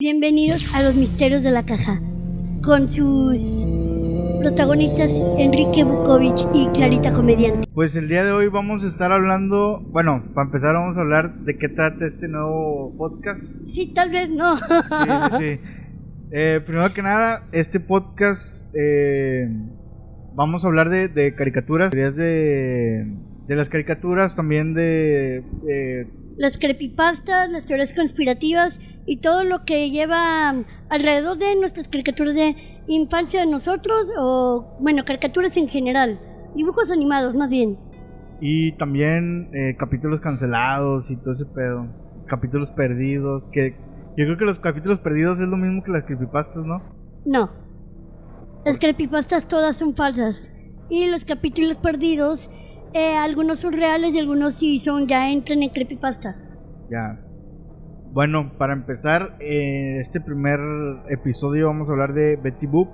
Bienvenidos a los misterios de la caja, con sus protagonistas Enrique Bukovich y Clarita Comediante. Pues el día de hoy vamos a estar hablando, bueno, para empezar vamos a hablar de qué trata este nuevo podcast. Sí, tal vez no. Sí, sí, sí. Eh, primero que nada, este podcast eh, vamos a hablar de, de caricaturas, ideas de, de las caricaturas, también de... eh, Las creepypastas, las teorías conspirativas y todo lo que lleva alrededor de nuestras caricaturas de infancia de nosotros o, bueno, caricaturas en general. Dibujos animados, más bien. y también eh, capítulos cancelados y todo ese pedo. Capítulos perdidos, que yo creo que los capítulos perdidos es lo mismo que las creepypastas, ¿no? No. Las creepypastas todas son falsas. Y los capítulos perdidos, eh, algunos son reales y algunos sí son, ya entran en creepypasta. Ya. Bueno, para empezar, eh, este primer episodio vamos a hablar de Betty Boop.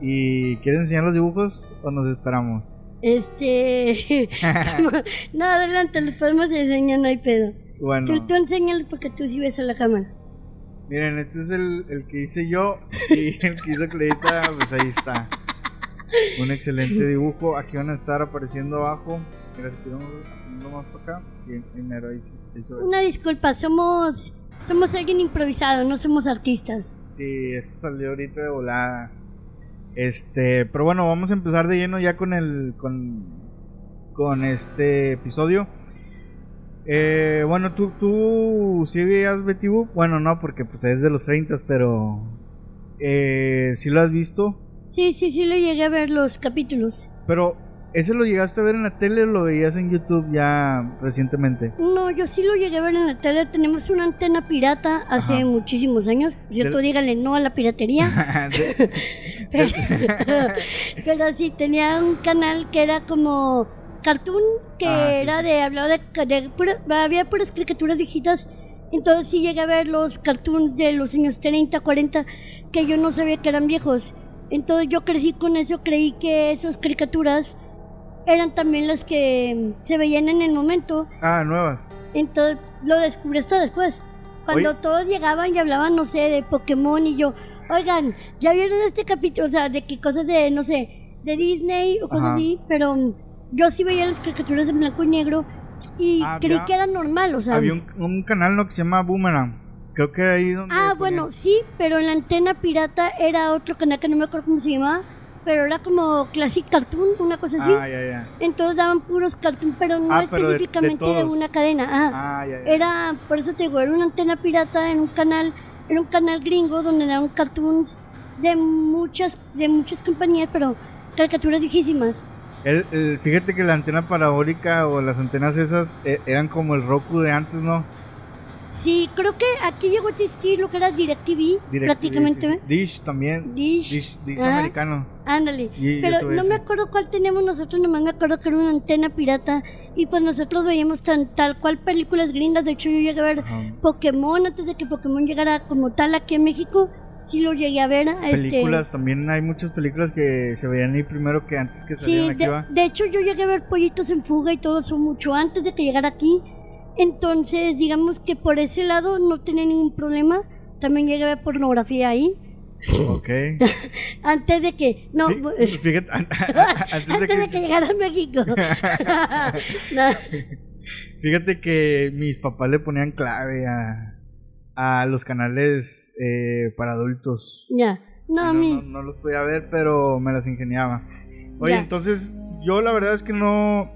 ¿Y quieres enseñar los dibujos o nos esperamos? Este. no, adelante, les podemos enseñar, no hay pedo. Bueno, Tú, tú enséñales porque tú sí ves a la cámara. miren, este es el, el que hice yo y el que hizo Clarita, pues ahí está. Un excelente dibujo. Aquí van a estar apareciendo abajo. Mira, si más para acá. Primero. Una disculpa, somos. Somos alguien improvisado, no somos artistas. Sí, esto salió ahorita de volada. Este, pero bueno, vamos a empezar de lleno ya con el con con este episodio. Eh, bueno, tú tú sí Betty Boop? Bueno, no, porque pues es de los 30, pero eh, sí lo has visto, Sí, sí, sí, le llegué a ver los capítulos. pero ese lo llegaste a ver en la tele o lo veías en YouTube ya recientemente. No, yo sí lo llegué a ver en la tele. Tenemos una antena pirata hace Ajá. muchísimos años. Cierto, Del- díganle no a la piratería. De- Pero, pero sí, tenía un canal que era como cartoon, que Ah, era sí. de, hablaba de, de pura- había puras caricaturas viejitas. Entonces sí llegué a ver los cartoons de los años 30, 40, que yo no sabía que eran viejos. Entonces yo crecí con eso, creí que esas caricaturas eran también las que mm, se veían en el momento. ah, nuevas. Entonces lo descubrí hasta después. Cuando Oye. todos llegaban y hablaban, no sé, de Pokémon y yo, oigan, ¿ya vieron este capítulo? O sea, de qué cosas de, no sé, de Disney o cosas Ajá. así, pero mm, yo sí veía las caricaturas en blanco y negro y Ah, creí que era normal, o sea. Había un, un canal ¿no? que se llama Boomerang. Creo que ahí donde Ah, bueno, sí, pero en la antena pirata era otro canal que no me acuerdo cómo se llamaba, pero era como Classic Cartoon, una cosa así. Ah, ya, ya. Entonces daban puros cartoon, pero no Ah, pero de- de específicamente de, una cadena. Ah, Ah, ya, ya. era, por eso te digo, era una antena pirata en un canal, era un canal gringo donde daban cartoons de muchas, de muchas compañías, pero caricaturas viejísimas. El- el- fíjate que la antena parabólica o las antenas esas eh, eran como el Roku de antes, ¿no? Sí, creo que aquí llegó a existir lo que era DirecTV, DirecTV, prácticamente. sí, sí. Dish también. Dish, Dish, Dish Ah. americano. ándale. Y Pero no me acuerdo cuál teníamos nosotros, nomás me acuerdo que era una antena pirata y pues nosotros veíamos tan, tal cual películas gringas. De hecho, yo llegué a ver Ajá. Pokémon antes de que Pokémon llegara como tal aquí en México. Sí lo llegué a ver. este, Películas, también hay muchas películas que se veían ahí primero que antes que salieran Sí, aquí, de, ¿va? de hecho yo llegué a ver Pollitos en Fuga y todo eso mucho antes de que llegara aquí. Entonces, digamos que por ese lado no tenía ningún problema. También llegué a ver pornografía ahí. Ok. Antes de que... No, Fíjate, an- antes de antes de que, que llegara a México. No, fíjate que mis papás le ponían clave a, a los canales eh, para adultos. ya. No, a no, mí... no, no los podía ver, pero me las ingeniaba. Oye, Ya. entonces yo la verdad es que no.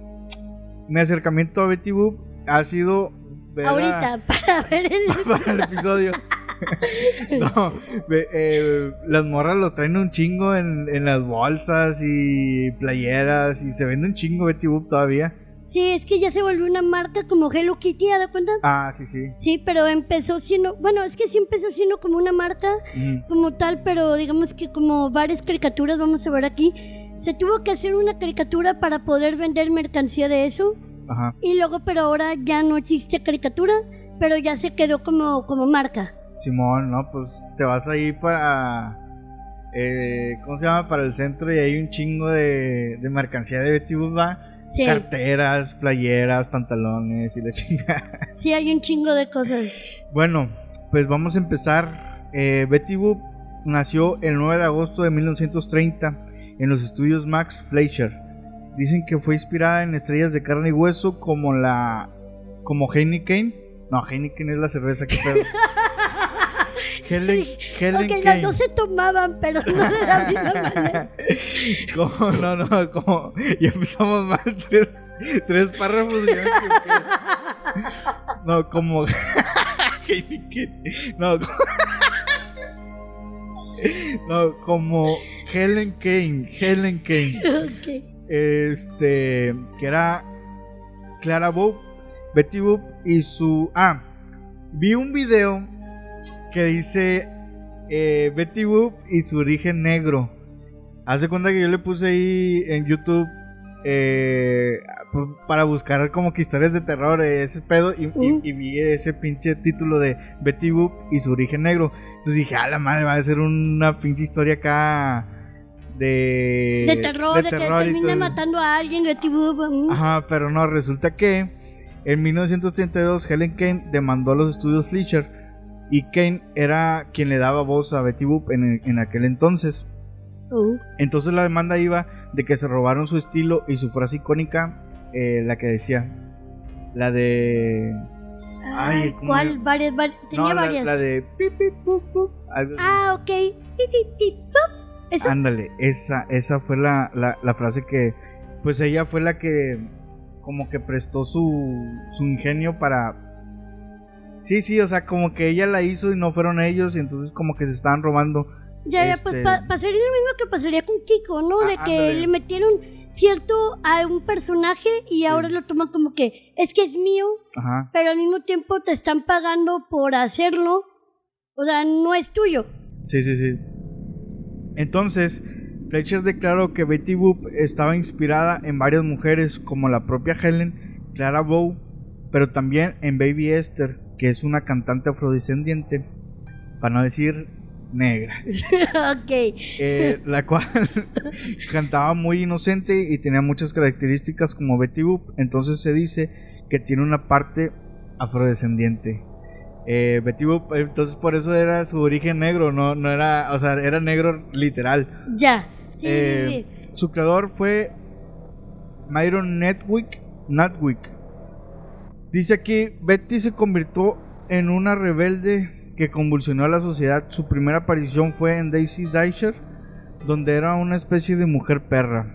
Mi acercamiento a Betty Boop ha sido. ver a- Ahorita, para ver el... para el episodio. no, eh, las morras lo traen un chingo en, en las bolsas y playeras y se vende un chingo Betty Boop todavía. Sí, es que ya se volvió una marca como Hello Kitty, ¿ya de cuenta? Ah, sí, sí. Sí, pero empezó siendo... Bueno, es que sí empezó siendo como una marca Ujú. como tal, pero digamos que como varias caricaturas vamos a ver aquí, se tuvo que hacer una caricatura para poder vender mercancía de eso Ajá. y luego pero ahora ya no existe caricatura, pero ya se quedó como como marca. Simón, no, pues te vas ahí para. Eh, ¿Cómo se llama? Para el centro y hay un chingo de, de mercancía de Betty Boop, ¿va? Sí, Carteras, playeras, pantalones y la chingada. sí hay un chingo de cosas. Bueno, pues vamos a empezar. Eh, Betty Boop nació el 9 de agosto de 1930 en los estudios Max Fleischer. Dicen que fue inspirada en estrellas de carne y hueso como la como Heineken. No, Heineken es la cerveza que pedo. Helen, Helen ok, las dos se tomaban, pero no de la misma manera. como, no, no, como. Ya empezamos mal. Tres, tres párrafos. no, como. no, como, no, como Helen Kane. Helen Kane. Ok. Este. Que era Clara Boop, Betty Boop y su. Ah, vi un video que dice eh, Betty Boop y su origen negro. Hace cuenta que yo le puse ahí en YouTube eh, pues, para buscar como que historias de terror, ese pedo, y, vi ese pinche título de Betty Boop y su origen negro. Entonces dije, a la madre, va a ser una pinche historia acá de, de terror, de, que termine matando a alguien, Betty Boop. Mm. Ajá, pero no, resulta que en 1932 Helen Kane demandó a los estudios Fletcher y Kane era quien le daba voz a Betty Boop en, aquel entonces. Uh. Entonces la demanda iba de que se robaron su estilo y su frase icónica, eh, la que decía, la de... Ay, ¿cuál? Varias, tenía varias. La, de... ah, ok. Ándale, esa, esa fue la, la, frase que... Pues ella fue la que como que prestó su, su ingenio para, Sí, sí, o sea, como que ella la hizo y no fueron ellos, y entonces como que se estaban robando. Ya, ya, pues este, pasaría lo mismo que pasaría con Kiko, ¿no? de ah, que le metieron cierto a un personaje y ahora lo toman como que es que es mío, pero al mismo tiempo te están pagando por hacerlo, o sea, no es tuyo. Sí, sí, sí. Entonces, Fletcher declaró que Betty Boop estaba inspirada en varias mujeres como la propia Helen, Clara Bow, pero también en Baby Esther, que es una cantante afrodescendiente, para no decir negra. ok. Eh, la cual cantaba muy inocente y tenía muchas características como Betty Boop, entonces se dice que tiene una parte afrodescendiente. Eh, Betty Boop, entonces por eso era su origen negro, no, no era, o sea, era negro literal. Ya. Eh, su creador fue Myron Netwick, Natwick, Dice aquí, Betty se convirtió en una rebelde que convulsionó a la sociedad. Su primera aparición fue en Daisy Dasher, donde era una especie de mujer perra.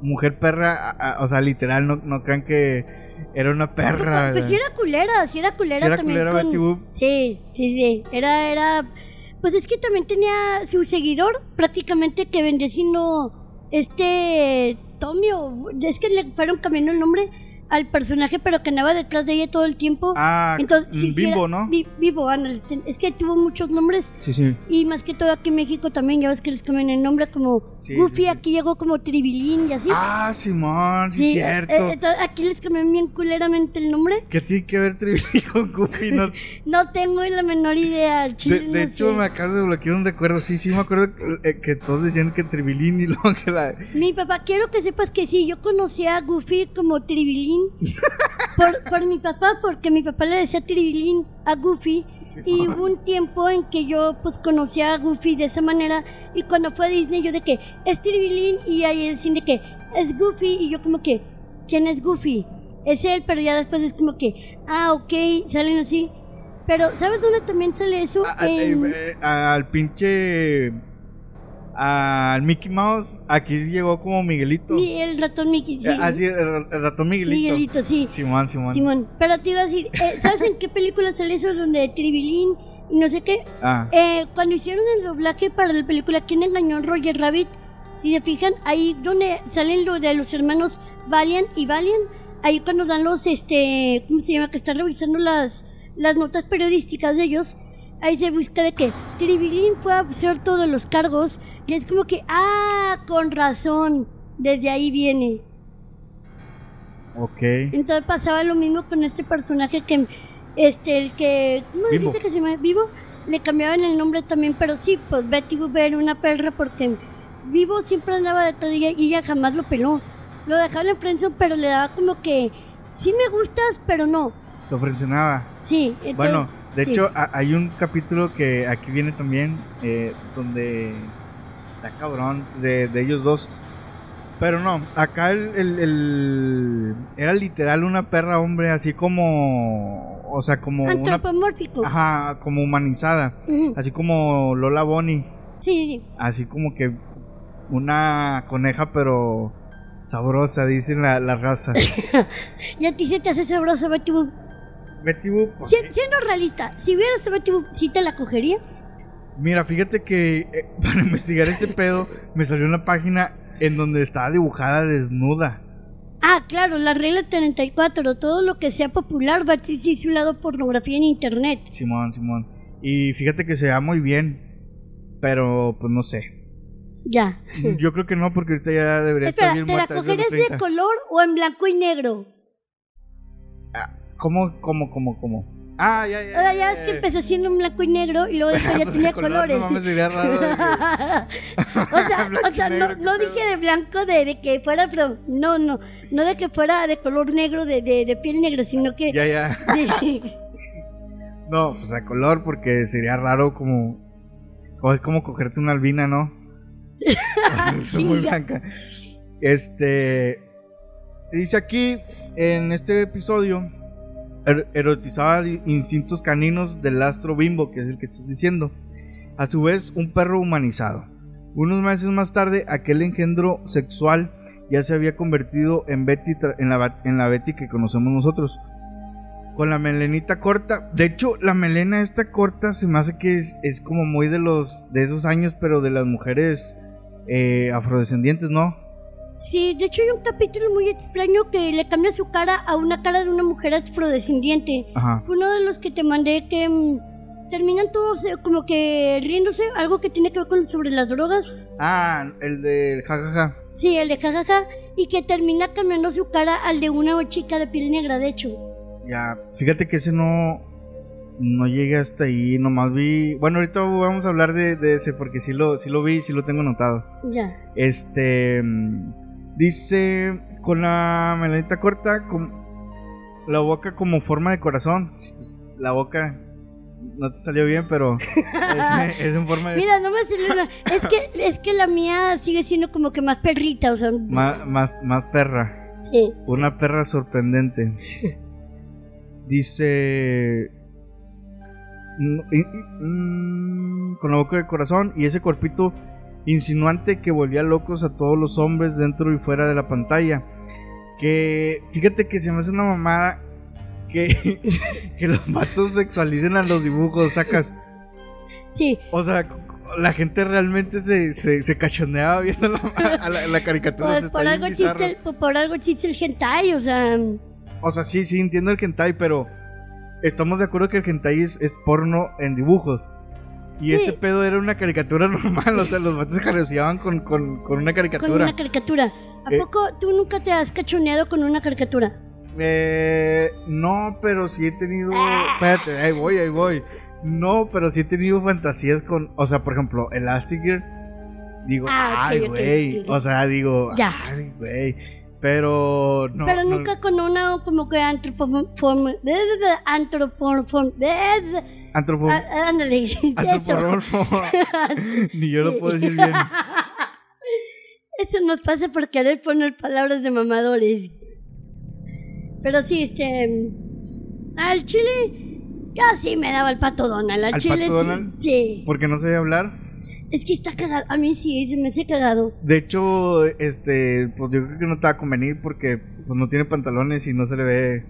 Mujer perra, o sea, literal, no, no crean que era una perra. Pues, sí era culera, sí era culera era también. Culera Boop? Sí, sí, sí. Era, era. Pues es que también tenía su seguidor, prácticamente que vendría siendo este Tomio. Es que le fueron cambiando el nombre al personaje, pero que andaba detrás de ella todo el tiempo. Ah, Entonces, sí, Vivo, ¿no? vivo, es que tuvo muchos nombres. Sí, sí. Y más que todo aquí en México también, ya ves que les cambian el nombre como Goofy, aquí llegó como Tribilín y así. Ah, Simón, sí, cierto. Eh, aquí les cambian bien culeramente el nombre. ¿Qué tiene que ver Tribilín con Goofy? No, no tengo la menor idea. de, hecho, me acabas de bloquear un recuerdo. Sí, sí, me acuerdo que, que todos decían que Tribilín y luego que la. Mi papá, quiero que sepas que sí, yo conocía a Goofy como Tribilín por, mi papá, porque mi papá le decía Tribilín a Goofy. y hubo un tiempo en que yo pues conocía a Goofy de esa manera. Y cuando fue a Disney, yo de que es Tribilín. Y ahí decían de que es Goofy. Y yo como que, ¿quién es Goofy? Es él, pero ya después es como que, ah, ok, salen así. Pero, ¿sabes dónde también sale eso? Eh, eh, al pinche al Mickey Mouse, aquí llegó como Miguelito. el ratón Mickey, sí. Así, ah, el, ratón Miguelito. Miguelito, sí. Simón, Simón. Simón. Pero te iba a decir, eh, ¿sabes en qué película sale eso donde Tribilín y no sé qué? Ah. Eh, cuando hicieron el doblaje para la película ¿Quién engañó a Roger Rabbit? Si se fijan, ahí donde salen lo de los hermanos Valiant y Valiant, ahí cuando dan los, este, ¿cómo se llama? Que están revisando las, las notas periodísticas de ellos, ahí se busca de que Tribilín fue absuelto de los cargos y es como que, ah, con razón, desde ahí viene. Ok. Entonces pasaba lo mismo con este personaje que, este, el que, ¿cómo Vivo. dice que se llama? Vivo, le cambiaban el nombre también, pero sí, pues Betty Boop era una perra porque Vivo siempre andaba de todo y ella jamás lo peló. Lo dejaba en prensa, pero le daba como que, sí me gustas, pero no. Lo presionaba. Sí, entonces, bueno De Sí. hecho, a- hay un capítulo que aquí viene también, eh, donde está cabrón de, de ellos dos. Pero no, acá el, el- el- era literal una perra hombre, así como, o sea, como una, Antropomórfico. ajá, como humanizada, Ujú. así como Lola Bonnie, Sí, sí. así como que una coneja, pero sabrosa, dicen la, la raza. Y a ti se te hace sabroso Betty Boop. Betty Boop, pues, Si- siendo realista, si vieras a Betty Boop, ¿sí te la cogerías? Mira, fíjate que eh, para investigar este pedo me salió una página en donde estaba dibujada desnuda. Ah, claro, la regla 34, todo lo que sea popular va a ser su lado pornografía en internet. Simón, Simón. Y fíjate que se ve muy bien, pero pues no sé. Ya. Yo creo que no, porque ahorita ya debería estar Espera, bien ¿te la muerta. cogerías de 30. color o en blanco y negro? Ah, ¿Cómo, cómo, cómo, cómo? Ah, ya, ya. Ahora ya es que empezó siendo en blanco y negro y luego después ya Pues tenía color, colores. no mames, sería raro de que- o sea, o sea no, no dije de blanco de, de que fuera, pero no, no, no de que fuera de color negro, de, de, de piel negra, sino que... Ya, ya. No, pues a color, porque sería raro como. como es como cogerte una albina, ¿no? Es Sí, muy ya. blanca. Este. Dice aquí, en este episodio, er- erotizaba instintos caninos del astro bimbo, que es el que estás diciendo. A su vez, un perro humanizado. Unos meses más tarde, aquel engendro sexual ya se había convertido en Betty, en la, en la Betty que conocemos nosotros con la melenita corta. De hecho, la melena esta corta se me hace que es, es como muy de los de esos años, pero de las mujeres eh, afrodescendientes, ¿no? Sí, de hecho hay un capítulo muy extraño que le cambia su cara a una cara de una mujer afrodescendiente. Ajá. Fue uno de los que te mandé que mm, terminan todos eh, como que riéndose, algo que tiene que ver con sobre las drogas. Ah, el del jajaja. Sí, el de jajaja. Y que termina cambiando su cara al de una chica de piel negra, de hecho. Ya, fíjate que ese no no llegué hasta ahí, nomás vi. Bueno, ahorita vamos a hablar de, de ese porque sí lo sí lo vi, sí lo tengo anotado. Ya. Este mm, dice con la melenita corta, con la boca como forma de corazón. Pues, la boca no te salió bien, pero es, es en forma de Mira, no me salió una- Es que, es que la mía sigue siendo como que más perrita, o sea. más, más, más perra. sí. Una perra sorprendente. Dice. mm, y- y- mm, Con la boca de corazón y ese cuerpito insinuante que volvía locos a todos los hombres dentro y fuera de la pantalla. Que fíjate que se me hace una mamada que, que los vatos sexualicen a los dibujos, sacas. Sí. O sea, la gente realmente se, se, se cachondeaba viendo la, a la, la caricatura. Pues por algo, existe el, por- algo existe el hentai, o sea. O sea, sí, sí, entiendo el hentai, pero estamos de acuerdo que el hentai es, es porno en dibujos. Y Sí. este pedo era una caricatura normal, o sea, los vatos se careceaban con, con, con una Con caricatura. una caricatura. ¿A Eh. poco tú nunca te has cachoneado con una caricatura? Eh, no, pero sí he tenido... Ah. Espérate, ahí voy, ahí voy. No, pero sí he tenido fantasías con... O sea, por ejemplo, Elastigirl. Digo, Ah, ay, güey. O sea, digo, Ya. ay, güey. Pero no. Pero no- nunca con una como que antropomorfo... Antropomorfo... Antropo- Ándale. Ni yo lo puedo decir bien. Eso nos pasa por querer poner palabras de mamadores. Pero sí, este. Al chile. Yo sí me daba el pato Donald. Al, ¿Al chile pato. Donald? Sí. Porque no sé hablar. Es que está cagado. A mí sí, me hace cagado. De hecho, este, pues yo creo que no te va a convenir porque pues no tiene pantalones y no se le ve.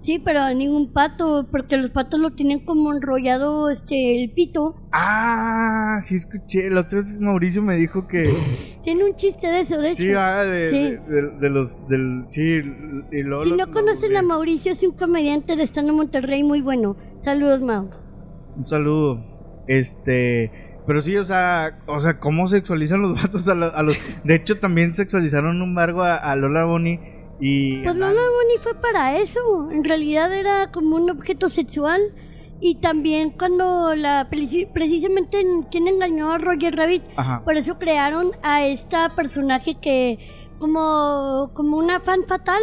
Sí, pero a ningún pato, porque los patos lo tienen como enrollado este el pito. Ah, sí escuché. La otra vez Mauricio me dijo que Tiene un chiste de eso, de sí, hecho. ah, de, Sí. de, de- de los del sí y luego si no conocen a Mauricio, es un comediante de en Monterrey muy bueno. Saludos, Mau. Un saludo. Este, pero sí, o sea, o sea, cómo sexualizan los vatos a, la- a los De hecho, también sexualizaron un bargo a, a Lola Bonnie y Pues Lola Bonnie fue para eso. En realidad era como un objeto sexual. Y también cuando la preci- precisamente en quien engañó a Roger Rabbit, Ajá. por eso crearon a esta personaje que como como una fan fatal,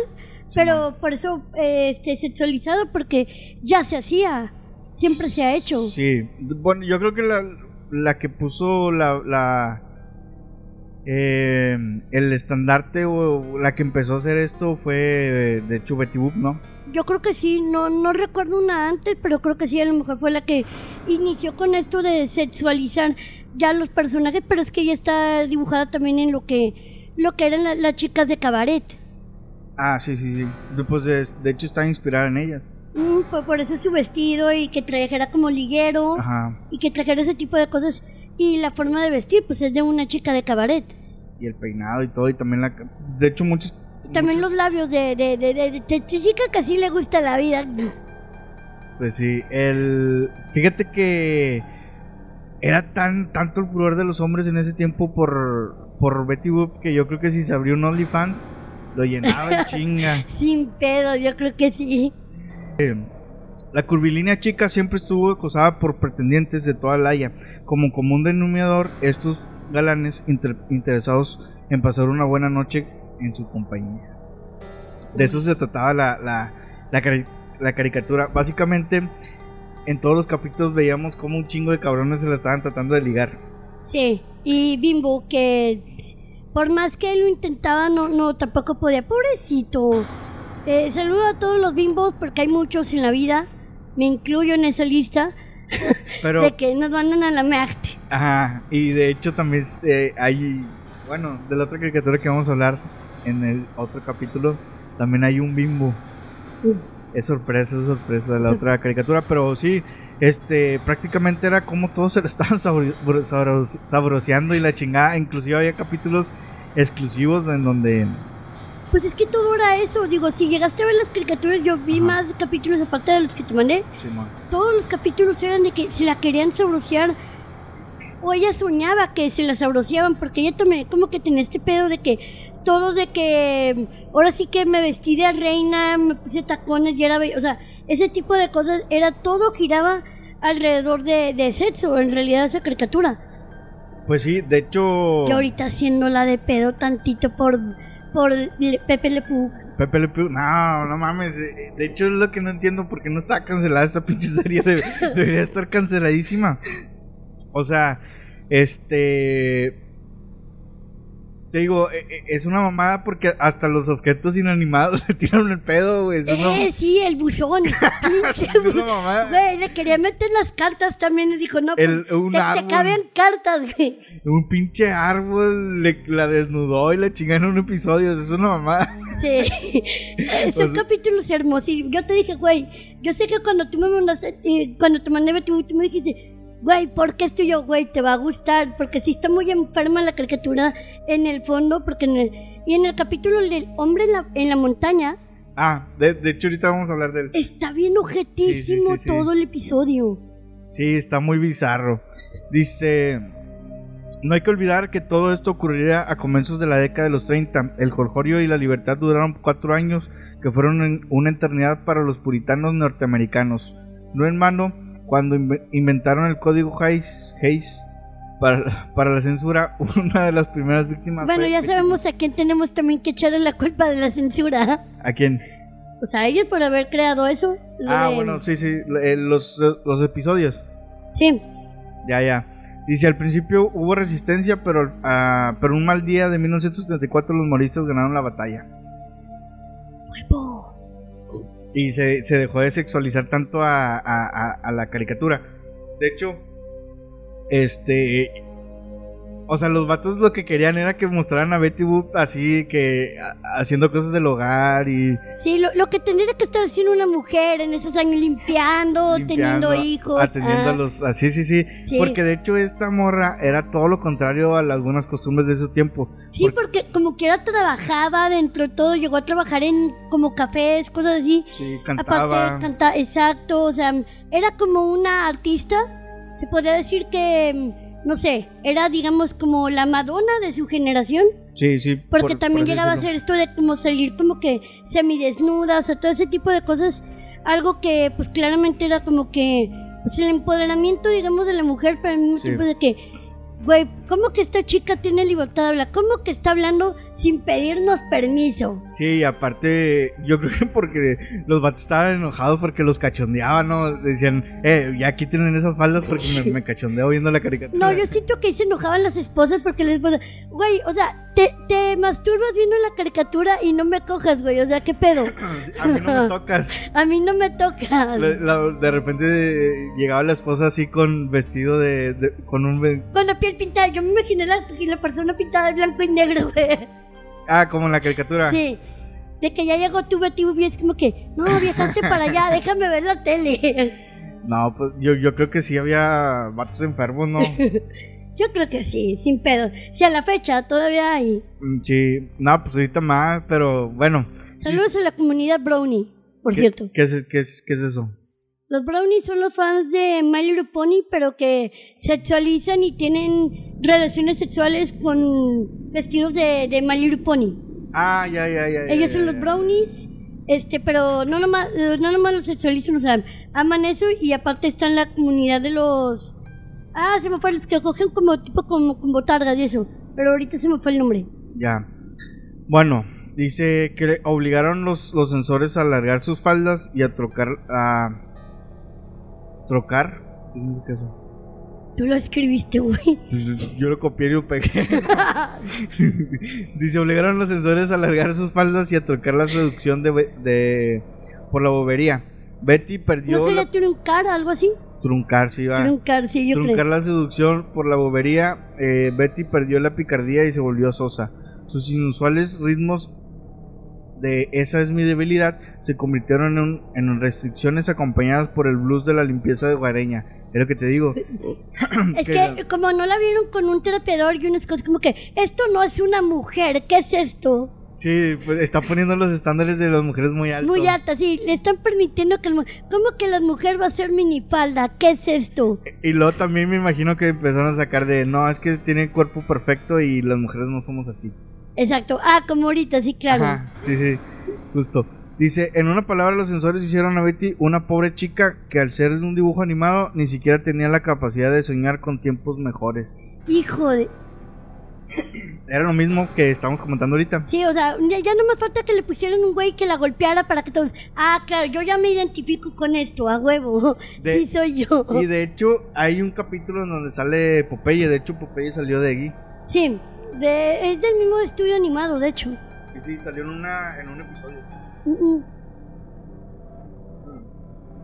pero por eso eh, este sexualizado porque ya se hacía. siempre se ha hecho. Sí, bueno, yo creo que la, la que puso la, la eh, el estandarte o la que empezó a hacer esto fue de Boop, ¿no? Yo creo que sí, no, no recuerdo una antes, pero creo que sí, a lo mejor fue la que inició con esto de sexualizar ya los personajes, pero es que ella está dibujada también en lo que, lo que eran la- las chicas de cabaret. Ah, sí, sí, sí. Pues de, de hecho está inspirada en ellas. Mm, pues por eso su vestido y que trajera como liguero Ajá. y que trajera ese tipo de cosas. Y la forma de vestir, pues es de una chica de cabaret. Y el peinado y todo, y también la... De hecho, muchos... También muchos- los labios de, de, de, de, de- de chica que sí le gusta la vida. Pues sí, el... Fíjate que... Era tan tanto el furor de los hombres en ese tiempo por, por Betty Boop que yo creo que si se abrió un OnlyFans, lo llenaba en chinga. Sin pedo, yo creo que sí. La curvilínea chica siempre estuvo acosada por pretendientes de toda la haya. Como común denominador, estos galanes inter- interesados en pasar una buena noche en su compañía. De eso se trataba la, la, la, cari- la caricatura. Básicamente, en todos los capítulos veíamos como un chingo de cabrones se la estaban tratando de ligar. Sí, y Bimbo que por más que lo intentaba, no, no, tampoco podía. Pobrecito. Eh, saludo a todos los bimbos porque hay muchos en la vida. Me incluyo en esa lista Pero, de que nos mandan a la muerte. ajá, y de hecho también eh, hay, bueno, de la otra caricatura que vamos a hablar en el otro capítulo, también hay un bimbo. Es sorpresa, es sorpresa de la otra caricatura, pero sí, este, prácticamente era como todos se lo estaban sabor- sabor- sabroseando y la chingada, inclusive había capítulos exclusivos en donde, Pues es que todo era eso. Digo, si llegaste a ver las caricaturas, yo vi Ajá. más capítulos aparte de los que te mandé. Todos los capítulos eran de que se la querían sabrosear. O ella soñaba que se la sabroseaban, porque ella también como que tenía este pedo de que todo de que ahora sí que me vestí de reina, me puse tacones y era be- o sea, ese tipo de cosas, era todo giraba alrededor de, de sexo, en realidad esa caricatura. pues sí, de hecho, Y ahorita haciéndola de pedo tantito por, por Pepe Le Pew. Pepe Le Pew, no, no mames, eh, de hecho es lo que no entiendo, porque no está cancelada esta pinche serie, Debe- debería estar canceladísima. O sea, este... Te digo, eh, eh, es una mamada porque hasta los objetos inanimados le tiraron el pedo, güey. Una, Eh, sí, el buzón. Pinche es una mamada. Güey, le quería meter las cartas también y dijo, no, El- pues, un te, te árbol. caben cartas, güey. Un pinche árbol le, la desnudó y la chingó en un episodio. Es una mamada. Sí. Son capítulos hermosos. Yo te dije, güey, yo sé que cuando tú me mandaste, eh, cuando te mandé Boop, tú me dijiste, güey, ¿por qué esto yo, güey? Te va a gustar, porque sí está muy enferma la caricatura en el fondo, porque en el, y en el capítulo del hombre en la, en la montaña, Ah, de, de hecho ahorita vamos a hablar del... está bien ojetísimo Sí, sí, sí, sí. todo el episodio. Sí, está muy bizarro. Dice, no hay que olvidar que todo esto ocurriría a comienzos de la década de los 30. El jorjorio y la libertad duraron cuatro años, que fueron una eternidad para los puritanos norteamericanos. No en vano, cuando inve- inventaron el código Hayes, Hayes para, para la censura, una de las primeras víctimas Bueno, ya sabemos a quién tenemos también que echarle la culpa de la censura. ¿A quién? O sea, ellos por haber creado eso. Ah, de- bueno, sí, sí, eh, los, los episodios. Sí. Ya, ya. Dice, al principio hubo resistencia, pero, ah, pero un mal día de 1974 los moristas ganaron la batalla. Huevo. Y se, se dejó de sexualizar tanto a, a- a- a la caricatura. De hecho, este... O sea, los vatos lo que querían era que mostraran a Betty Boop así, que a- haciendo cosas del hogar y Sí, lo, lo que tendría que estar haciendo una mujer en esos años, limpiando, limpiando, teniendo hijos. atendiendo ah, a los... Así, sí, sí, Sí. Porque de hecho esta morra era todo lo contrario a las algunas costumbres de ese tiempo. Sí, porque como quiera trabajaba dentro de todo, llegó a trabajar en como cafés, cosas así. Sí, cantaba. Aparte, canta, exacto, o sea, era como una artista, se podría decir que, mm, no sé, era digamos como la Madonna de su generación, Sí, sí. porque por- también por llegaba a ser esto de como salir como que semidesnudas, o todo ese tipo de cosas, algo que pues claramente era como que pues, el empoderamiento, digamos, de la mujer, pero al mismo Sí. tiempo de que, güey, ¿cómo que esta chica tiene libertad de hablar? ¿Cómo que está hablando sin pedirnos permiso. Sí, aparte, yo creo que porque los vatos estaban enojados porque los cachondeaban, ¿no? Decían, eh, ya quiten esas faldas porque me, me cachondeo viendo la caricatura. No, yo siento que ahí se enojaban las esposas porque les esposa, güey, o sea, te, te masturbas viendo la caricatura y no me cojas, güey, o sea, ¿qué pedo? A mí no me tocas. A mí no me tocas. La- la- de repente llegaba la esposa así con vestido de, de- con un Con la piel pintada, yo me imaginé la, la persona pintada de blanco y negro, güey. Ah como en la caricatura Sí. De que ya llegó tu Betty Boop y es como que, no, viajaste para allá, déjame ver la tele. no pues yo, yo creo que sí había vatos enfermos no Yo creo que sí, sin pedo. Si a la fecha todavía hay. Mm, sí no pues ahorita más pero bueno Saludos a la comunidad Brownie, por ¿Qué- cierto. ¿qué es, qué, es, ¿qué es eso? Los Brownies son los fans de My Little Pony, pero que sexualizan y tienen relaciones sexuales con vestidos de, de My Little Pony. ah ya ya ya, Ellos ya, son los ya. Brownies, este, pero no nomás, no nomás los sexualizan, o sea, aman eso y aparte está en la comunidad de los... Ah, se me fue, los que cogen como tipo como, como botargas y eso, pero ahorita se me fue el nombre. Ya. Bueno, dice que obligaron los, los sensores a alargar sus faldas y a trocar. a. trocar. ¿Qué significa eso? Tú lo escribiste, güey. Pues, Yo lo copié y lo pegué. dice: obligaron los sensores a alargar sus faldas y a trocar la seducción de. De por la bobería. Betty perdió. ¿No sería la- truncar algo así? truncar, sí, va. Truncar, sí, yo Truncar creo. la seducción por la bobería, eh, Betty perdió la picardía y se volvió sosa. Sus inusuales ritmos de esa es mi debilidad se convirtieron en, un- en restricciones acompañadas por el blues de la limpieza de hogareña. Es lo que te digo. Es que que como no la vieron con un terapeador y unas cosas como que, esto no es una mujer, ¿qué es esto? Sí, pues está poniendo los estándares de las mujeres muy altos. Muy alta, sí, le están permitiendo que el ¿Cómo que la mujer va a ser minifalda? ¿Qué es esto? Y luego también me imagino que empezaron a sacar de, no, es que tiene el cuerpo perfecto y las mujeres no somos así. Exacto, ah, como ahorita, sí, claro. Ajá, sí, sí, justo. Dice, en una palabra los sensores hicieron a Betty una pobre chica que al ser de un dibujo animado ni siquiera tenía la capacidad de soñar con tiempos mejores. Hijo de... Era lo mismo que estamos comentando ahorita. Sí, o sea, ya, ya no más falta que le pusieran un güey que la golpeara para que todos... Ah, claro, yo ya me identifico con esto, a huevo. De- Sí soy yo. Y de hecho hay un capítulo en donde sale Popeye, de hecho Popeye salió de allí. Sí, de- es del mismo estudio animado, de hecho. Sí, sí, salió en, una, en un episodio. Mm.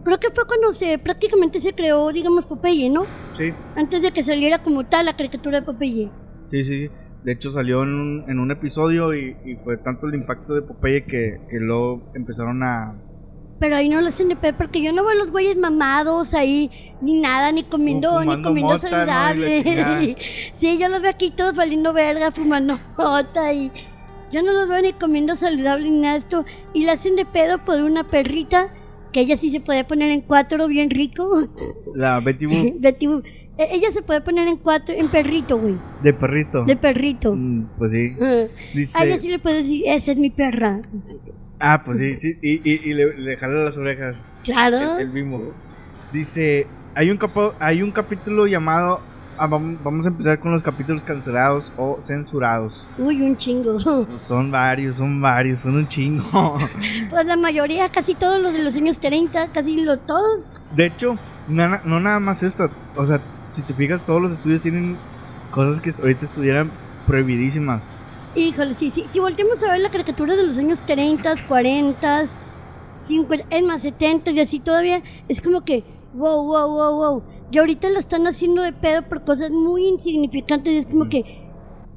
Creo que fue cuando se prácticamente se creó, digamos, Popeye, ¿no? Sí, Antes de que saliera como tal la caricatura de Popeye. sí, sí. De hecho salió en un, en un episodio y, y fue tanto el impacto de Popeye que, que luego empezaron a... Pero ahí no lo hacen de pedo porque yo no veo a los güeyes mamados ahí, ni nada, ni comiendo, ni comiendo mota, ¿no? Saludable. chingada. sí, yo los veo aquí todos valiendo verga, fumando mota y yo no los veo ni comiendo saludable ni nada de esto. Y la hacen de pedo por una perrita que ella sí se puede poner en cuatro bien rico. La Betty Boop Betty Boop. E- Ella se puede poner en cuatro, en perrito, güey. de perrito. De perrito. Mm, Pues sí. Dice, A ella sí le puedes decir, esa es mi perra. Ah, pues sí, sí. Y, y, y le, le jala las orejas. Claro. El, el mismo. Dice, hay un, capo, hay un capítulo llamado... ah, vam- vamos a empezar con los capítulos cancelados o censurados. Uy, un chingo. Son varios, son varios, son un chingo. Pues la mayoría, casi todos los de los años 30, casi los todos. De hecho, na- no nada más esta. O sea, si te fijas, todos los estudios tienen cosas que ahorita estuvieran prohibidísimas. Híjole, sí, sí. Si volteamos a ver la caricatura de los años 30, 40, 50, es más 70 y así todavía, es como que, wow, wow, wow, wow. Y ahorita la están haciendo de pedo por cosas muy insignificantes. y Es como Mm. que,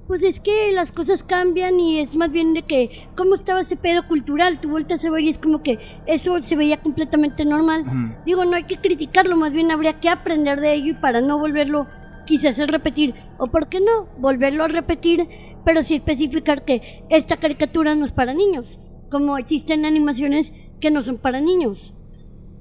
pues es que las cosas cambian y es más bien de que, ¿cómo estaba ese pedo cultural? Tú volteas a ver y es como que eso se veía completamente normal. Ujú. Digo, no hay que criticarlo, más bien habría que aprender de ello y para no volverlo quizás a repetir. O por qué no, volverlo a repetir, pero sí especificar que esta caricatura no es para niños, como existen animaciones que no son para niños.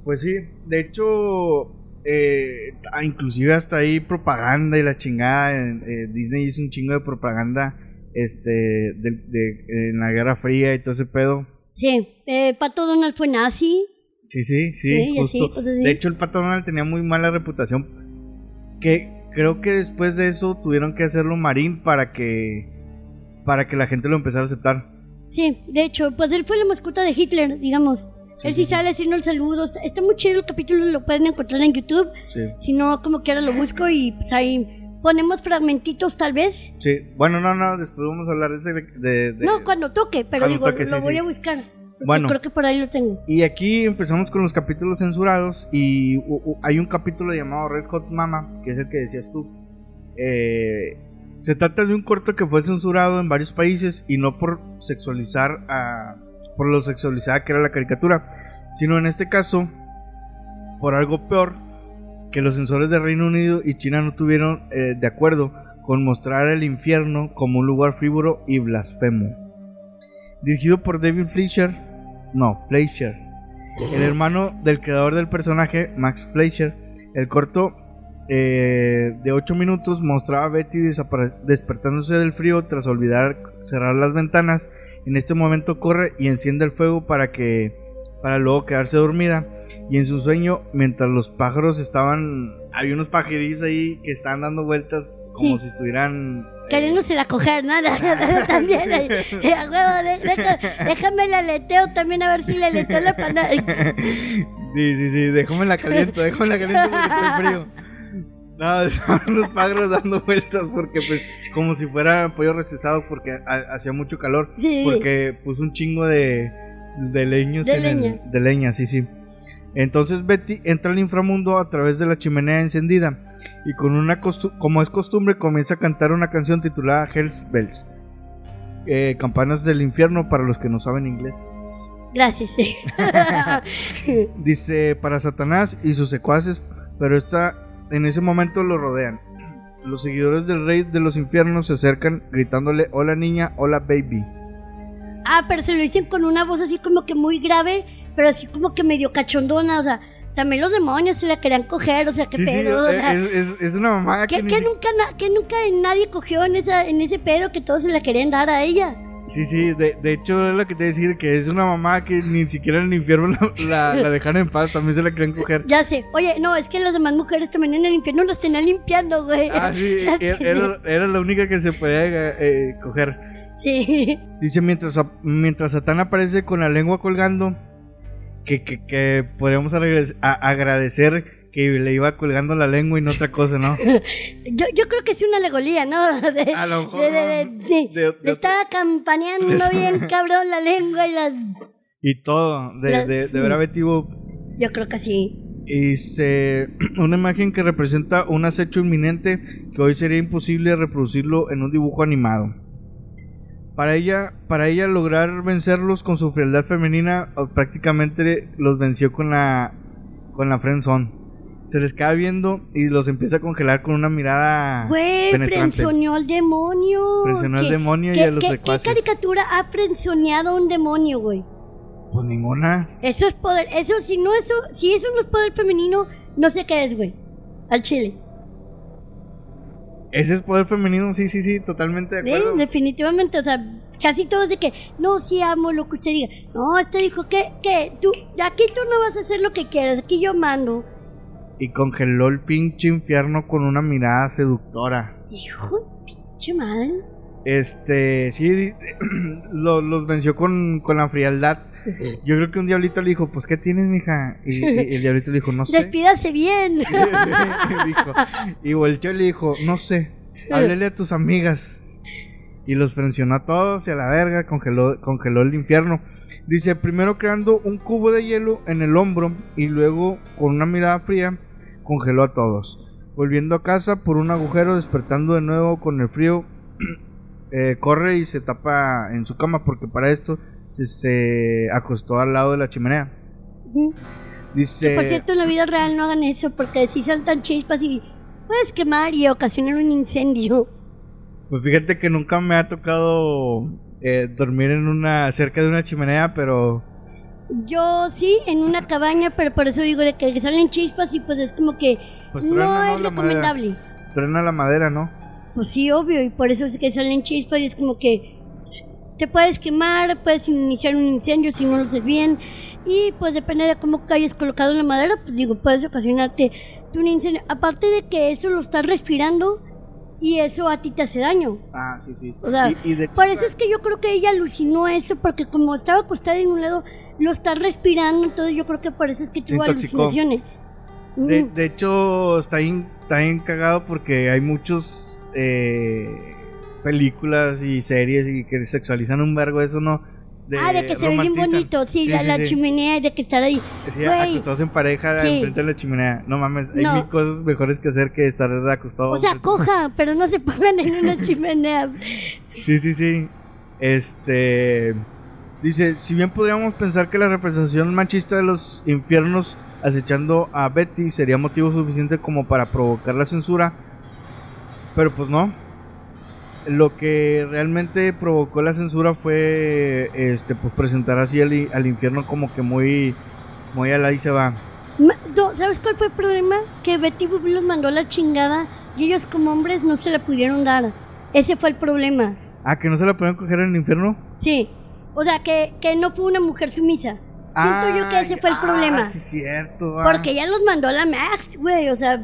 Pues sí, de hecho, eh, ah, inclusive hasta ahí propaganda y la chingada. eh, Disney hizo un chingo de propaganda este, de, de- en la Guerra Fría y todo ese pedo. Sí, eh, Pato Donald fue nazi. Sí, sí, sí, justo. De hecho, el Pato Donald tenía muy mala reputación. Que creo que después de eso tuvieron que hacerlo marín para que para que la gente lo empezara a aceptar. Sí, de hecho, pues él fue la mascota de Hitler, digamos. Sí, él sí, sí, sale haciendo el saludo. Está, muy chido el capítulo, lo pueden encontrar en YouTube. Sí. Si no, como quiera lo busco y pues ahí ponemos fragmentitos tal vez. Sí, bueno, no, no, después vamos a hablar de ese. De, de- No, cuando toque, pero Cuando digo, toque, lo sí, voy sí. a buscar. Bueno. Creo que por ahí lo tengo. Y aquí empezamos con los capítulos censurados y u- u- hay un capítulo llamado Red Hot Mama, que es el que decías tú. Eh, se trata de un corto que fue censurado en varios países y no por sexualizar a... por lo sexualizada que era la caricatura, sino en este caso por algo peor que los censores de Reino Unido y China no tuvieron eh, de acuerdo con mostrar el infierno como un lugar frívolo y blasfemo. Dirigido por David Fleischer, no, Fleischer, el hermano del creador del personaje, Max Fleischer, el corto eh, de 8 minutos mostraba a Betty despertándose del frío tras olvidar cerrar las ventanas. En este momento corre y enciende el fuego para que para luego quedarse dormida. Y en su sueño, mientras los pájaros estaban, había unos pajarillos ahí que estaban dando vueltas como Sí. si estuvieran eh, Queriéndose la coger, nada, también. ahí. A huevo, deja- déjame la aleteo también a ver si le aleteo la pana. Sí, sí, sí, déjame la caliento, déjame la caliento porque estoy frío. No, estaban los pájaros dando vueltas porque pues como si fuera pollo recesado porque ha- hacía mucho calor. Sí. Porque puso un chingo de, de leños De en el- leña. de leña, sí, sí. Entonces Betty entra al inframundo a través de la chimenea encendida y con una como es costumbre comienza a cantar una canción titulada Hell's Bells. Eh, campanas del infierno para los que no saben inglés. Gracias. Dice para Satanás y sus secuaces, pero esta en ese momento lo rodean. Los seguidores del rey de los infiernos se acercan gritándole hola niña, hola baby. ah, pero se lo dicen con una voz así como que muy grave, pero así como que medio cachondona, o sea, también los demonios se la querían coger, o sea, qué Sí, sí, pedo, o es, sea, es- es una mamada que, que, ni que nunca, que nunca nadie cogió en, esa, en ese pedo que todos se la querían dar a ella. Sí, sí, de, de hecho es lo que te decir, que es una mamá que ni siquiera en el infierno la, la, la dejan en paz, también se la quieren coger. Ya sé, oye, no, es que las demás mujeres también en el infierno las tenían limpiando, güey. Ah, sí, Ya era, era- era la única que se podía eh, coger. Sí. Dice, mientras, mientras Satán aparece con la lengua colgando, que, que, que podríamos agradecer que le iba colgando la lengua y no otra cosa, ¿no? Yo, yo creo que es una alegoría, ¿no? De, A lo mejor, de, sí. Le estaba campaneando bien cabrón la lengua y las... Y todo, de, La- de, Boop. Yo creo que sí. Y se- una imagen que representa un acecho inminente que hoy sería imposible reproducirlo en un dibujo animado. Para ella, para ella lograr vencerlos con su frialdad femenina, prácticamente los venció con la con la friendzone. Se les queda viendo y los empieza a congelar con una mirada Güey, frenzoneó al demonio. Frenzoneó al ¿Qué- demonio y a los qué- ¿Qué secuaces. caricatura ha frenzoneado a un demonio, güey? Pues ninguna. Eso es poder, eso, si no eso, si eso no es poder femenino, no sé qué es, güey. Al chile. Ese es poder femenino, sí, sí, sí, totalmente de acuerdo. Definitivamente, o sea, casi todos de que, no, sí amo lo que usted diga. No, este dijo que, que, tú, aquí tú no vas a hacer lo que quieras, aquí yo mando. Y congeló el pinche infierno con una mirada seductora. Hijo de pinche madre. Este, sí, lo- los venció con, con la frialdad. Yo creo que un diablito le dijo, pues, ¿qué tienes, mija? Y, y el diablito le dijo, no sé. Despídase bien. Dijo, y volteó y le dijo, no sé, háblele a tus amigas. Y los frencionó a todos y a la verga, congeló, congeló el infierno. Dice, primero creando un cubo de hielo en el hombro y luego con una mirada fría congeló a todos. Volviendo a casa por un agujero, despertando de nuevo con el frío, eh, corre y se tapa en su cama porque para esto se, se acostó al lado de la chimenea. Dice... Por cierto, en la vida real no hagan eso, porque si saltan chispas y puedes quemar y ocasionar un incendio. Pues fíjate que nunca me ha tocado eh, dormir en una cerca de una chimenea, pero Yo sí, en una cabaña, pero por eso digo de que salen chispas y pues es como que pues no truena, ¿no? es La madera. recomendable. Truena la madera, ¿no? Pues sí, obvio, y por eso es que salen chispas y es como que te puedes quemar, puedes iniciar un incendio si no lo haces bien, y pues depende de cómo hayas colocado la madera, pues digo, puedes ocasionarte un incendio. Aparte de que eso lo estás respirando, y eso a ti te hace daño. Ah, sí, sí. O sea, Y- y de- Por eso es que yo creo que ella alucinó eso, porque como estaba acostada en un lado, lo está respirando, entonces yo creo que por eso es que tuvo alucinaciones. De, Mm. de hecho, está bien, está bien cagado porque hay muchos eh, películas y series y que sexualizan un vergo eso, ¿no? Ah, de que se ve bien bonito, sí, la, la sí. chimenea de que estar ahí. Sí, acostados en pareja enfrente de la chimenea. No mames, hay No. mil cosas mejores que hacer que estar acostado. O sea, coja, pero no se pongan en una chimenea. Sí, sí, sí. Este. Dice: Si bien podríamos pensar que la representación machista de los infiernos acechando a Betty sería motivo suficiente como para provocar la censura, pero pues no. Lo que realmente provocó la censura fue este pues presentar así al, al infierno como que muy muy a la y se va. No, ¿Sabes cuál fue el problema? Que Betty Boop los mandó la chingada y ellos como hombres no se la pudieron dar. Ese fue el problema. Ah, que no se la pueden coger en el infierno. Sí. O sea, que, que no fue una mujer sumisa. Siento yo que ese fue el ah, problema. Sí, cierto. ah. Porque ya los mandó a la Max, güey. O sea,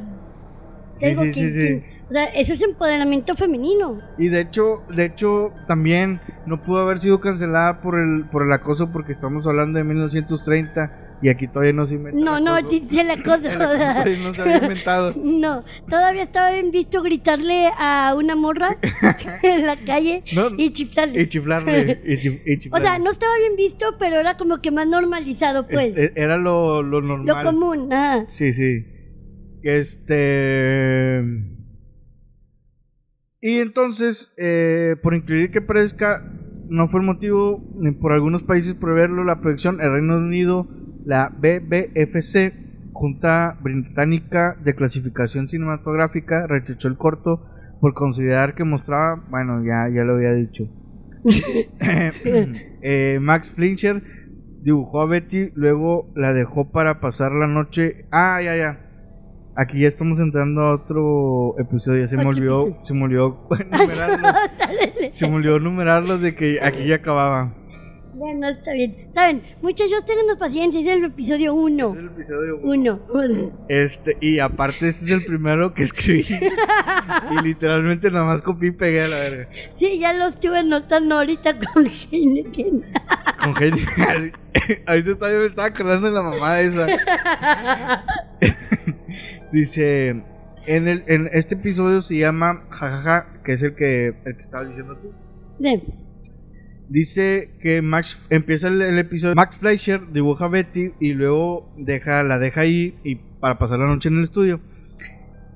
Sí, digo sí, sí, sí. O sea, eso es empoderamiento femenino. Y de hecho, de hecho, también no pudo haber sido cancelada por el, por el acoso porque estamos hablando de 1930 y aquí todavía no se inventó. No, no, se la cosa. No se había inventado. No, todavía estaba bien visto gritarle a una morra en la calle No, y chiflarle. y chiflarle. Y, chif- y O chiflarle. sea, no estaba bien visto, pero era como que más normalizado, pues. Es- e- era lo, lo normal. lo común, ajá. Sí, sí. Este. Y entonces, eh, por incluir que parezca, no fue el motivo ni por algunos países prohibirlo la proyección. El Reino Unido, la BBFC, Junta Británica de Clasificación Cinematográfica, rechazó el corto por considerar que mostraba, bueno, ya, ya lo había dicho. Eh, Max Flincher dibujó a Betty, luego la dejó para pasar la noche. Ah, ya, ya. Aquí ya estamos entrando a otro episodio. Se me olvidó, se me olvidó numerarlos. Se me olvidó numerarlos de que aquí ya acababa. bueno, está bien. Está bien, muchachos, tengan paciencia, es el episodio 1. Este es el episodio uno. Uno. Este, y aparte este es el primero que escribí. y literalmente nada más copié y pegué a la verga. Sí, ya lo estuve notando ahorita con Heineken. Con genio. Ahorita todavía me estaba acordando de la mamá esa. Dice, en, el, en este episodio se llama Jajaja, que es el que, el que estabas diciendo tú. Sí. Dice que Max empieza el, el episodio. Max Fleischer dibuja a Betty y luego deja, la deja ahí y para pasar la noche en el estudio.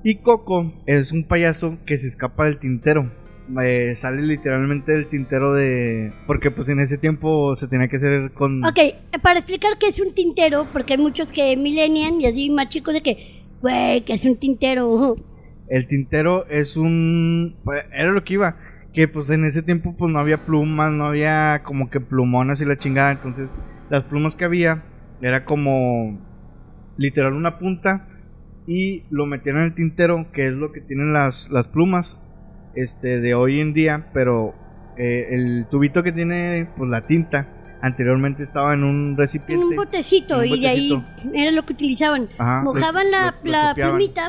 Y Coco es un payaso que se escapa del tintero. Eh, sale literalmente del tintero de. Porque pues en ese tiempo se tenía que hacer con. Ok, eh, para explicar qué es un tintero, porque hay muchos que millennian y así más chicos de que, güey, que es un tintero. El tintero es un... pues, Era lo que iba. Que pues en ese tiempo pues no había plumas, no había como que plumones y la chingada. Entonces las plumas que había era como literal una punta y lo metían en el tintero, que es lo que tienen las, las plumas este de hoy en día. Pero eh, el tubito que tiene pues la tinta anteriormente estaba en un En recipiente. un botecito, En un y de ahí botecito. era lo que utilizaban. Ajá, lo- Mojaban la, lo- la plumita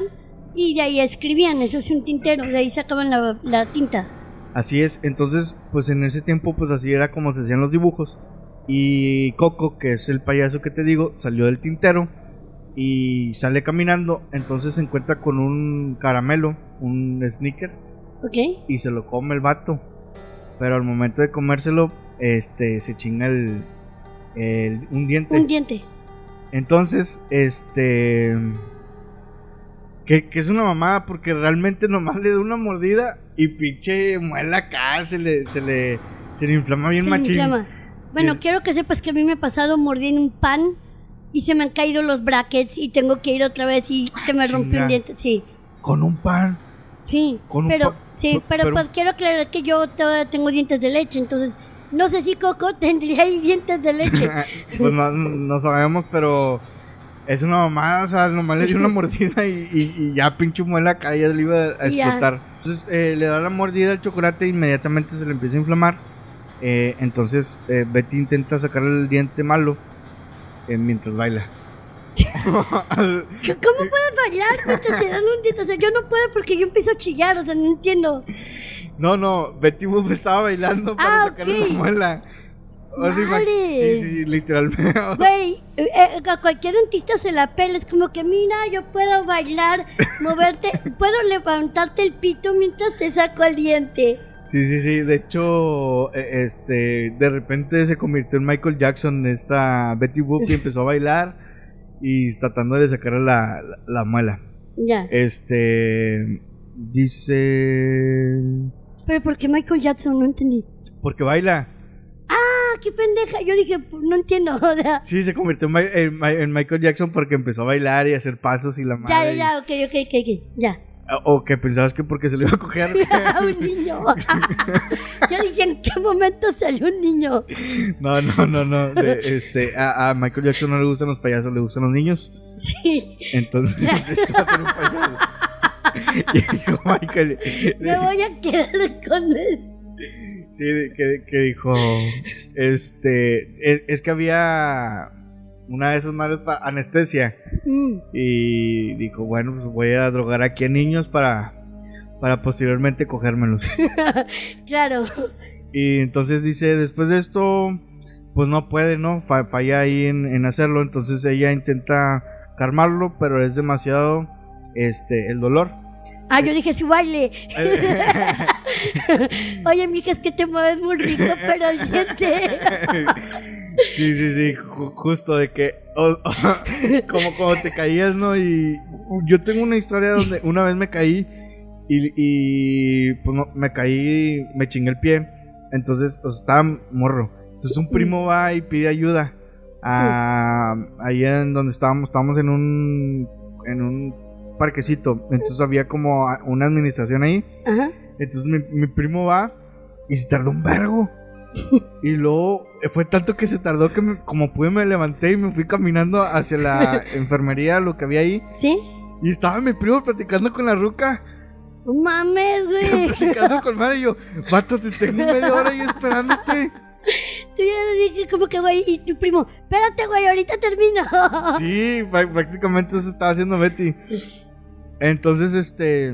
y de ahí escribían, eso es un tintero, de ahí sacaban la, la tinta. Así es, entonces, pues en ese tiempo, pues así era como se hacían los dibujos. Y Coco, que es el payaso que te digo, salió del tintero y sale caminando. Entonces se encuentra con un caramelo, un sneaker, ¿Ok? y se lo come el vato. Pero al momento de comérselo, este, se chinga el, el- un diente. Un diente. Entonces, este. Que, que es una mamada porque realmente nomás le da una mordida y pinche muela acá, se le, se le, se le inflama bien Se machín. inflama. Bueno, quiero que sepas que a mí me ha pasado mordiendo un pan y se me han caído los brackets y tengo que ir otra vez y se me rompió chinga. un diente. Sí, Con un pan. sí. Con un pero, pa- sí, pero- pero, pero- pues quiero aclarar que yo todavía tengo dientes de leche, entonces no sé si Coco tendría ahí dientes de leche. pues no, no sabemos, pero es una mamada, o sea, nomás le dio una mordida y, y- y ya pinche muela acá ya le iba a ya. explotar. Entonces eh, le da la mordida al chocolate e inmediatamente se le empieza a inflamar. Eh, entonces eh, Betty intenta sacar el diente malo eh, mientras baila. ¿Cómo puedes bailar te dan un diente. O sea, yo no puedo porque yo empiezo a chillar, o sea, no entiendo. No, no, Betty Boop estaba bailando para Ah, sacarle la muela. O sea, sí, sí, literalmente. Güey, eh, eh, a cualquier dentista se la pela. Es como que, mira, yo puedo bailar, moverte, puedo levantarte el pito mientras te saco el diente. Sí, sí, sí. De hecho, eh, este, de repente se convirtió en Michael Jackson, esta Betty Boop, y empezó a bailar y tratando de sacarle la, la, la muela. Ya. Este, dice, Pero ¿por qué Michael Jackson? No entendí. porque baila. Ah, qué pendeja. Yo dije, no entiendo. O sea, Sí, se convirtió en, en en Michael Jackson porque empezó a bailar y a hacer pasos y la madre. ya, ya, ya, ok, ok, ok, ok, ya. O que pensabas que porque se lo iba a coger. un niño. Yo dije, ¿en qué momento salió un niño? No, no, no, no. de- este, a, a Michael Jackson no le gustan los payasos, le gustan los niños. Sí, Entonces, esto va a ser un payaso. Y dijo Michael. me voy a quedar con él. Sí, que, que dijo. Este. Es, es que había. Una de esas madres para anestesia. Mm, Y dijo, bueno, pues voy a drogar aquí a niños para. Para posteriormente cogérmelos. claro. Y entonces dice, después de esto, pues no puede, ¿no? Fa- Falla ahí en, en hacerlo. Entonces ella intenta calmarlo, pero es demasiado este el dolor. Ah, yo dije su baile. Oye, mija, es que te mueves muy rico, pero el diente. sí, sí, sí, ju- justo de que o- como cuando te caías, ¿no? Y yo tengo una historia donde una vez me caí y, y, pues no, me caí, me chingué el pie. Entonces, o sea, estaba morro. Entonces un primo va y pide ayuda. A, ahí en donde estábamos, estábamos en un en un parquecito. Entonces había como una administración ahí. Ajá. Entonces mi, mi primo va y se tardó un vergo. Y luego fue tanto que se tardó que me- como pude me levanté y me fui caminando hacia la enfermería, lo que había ahí. ¿Sí? Y estaba mi primo platicando con la ruca. Mames, güey. platicando con madre y yo, vato, te tengo media hora ahí esperándote. Tú ya dije como que, güey, y tu primo, espérate, güey, ahorita termino. Sí, prá- prácticamente eso estaba haciendo Betty. Entonces, este.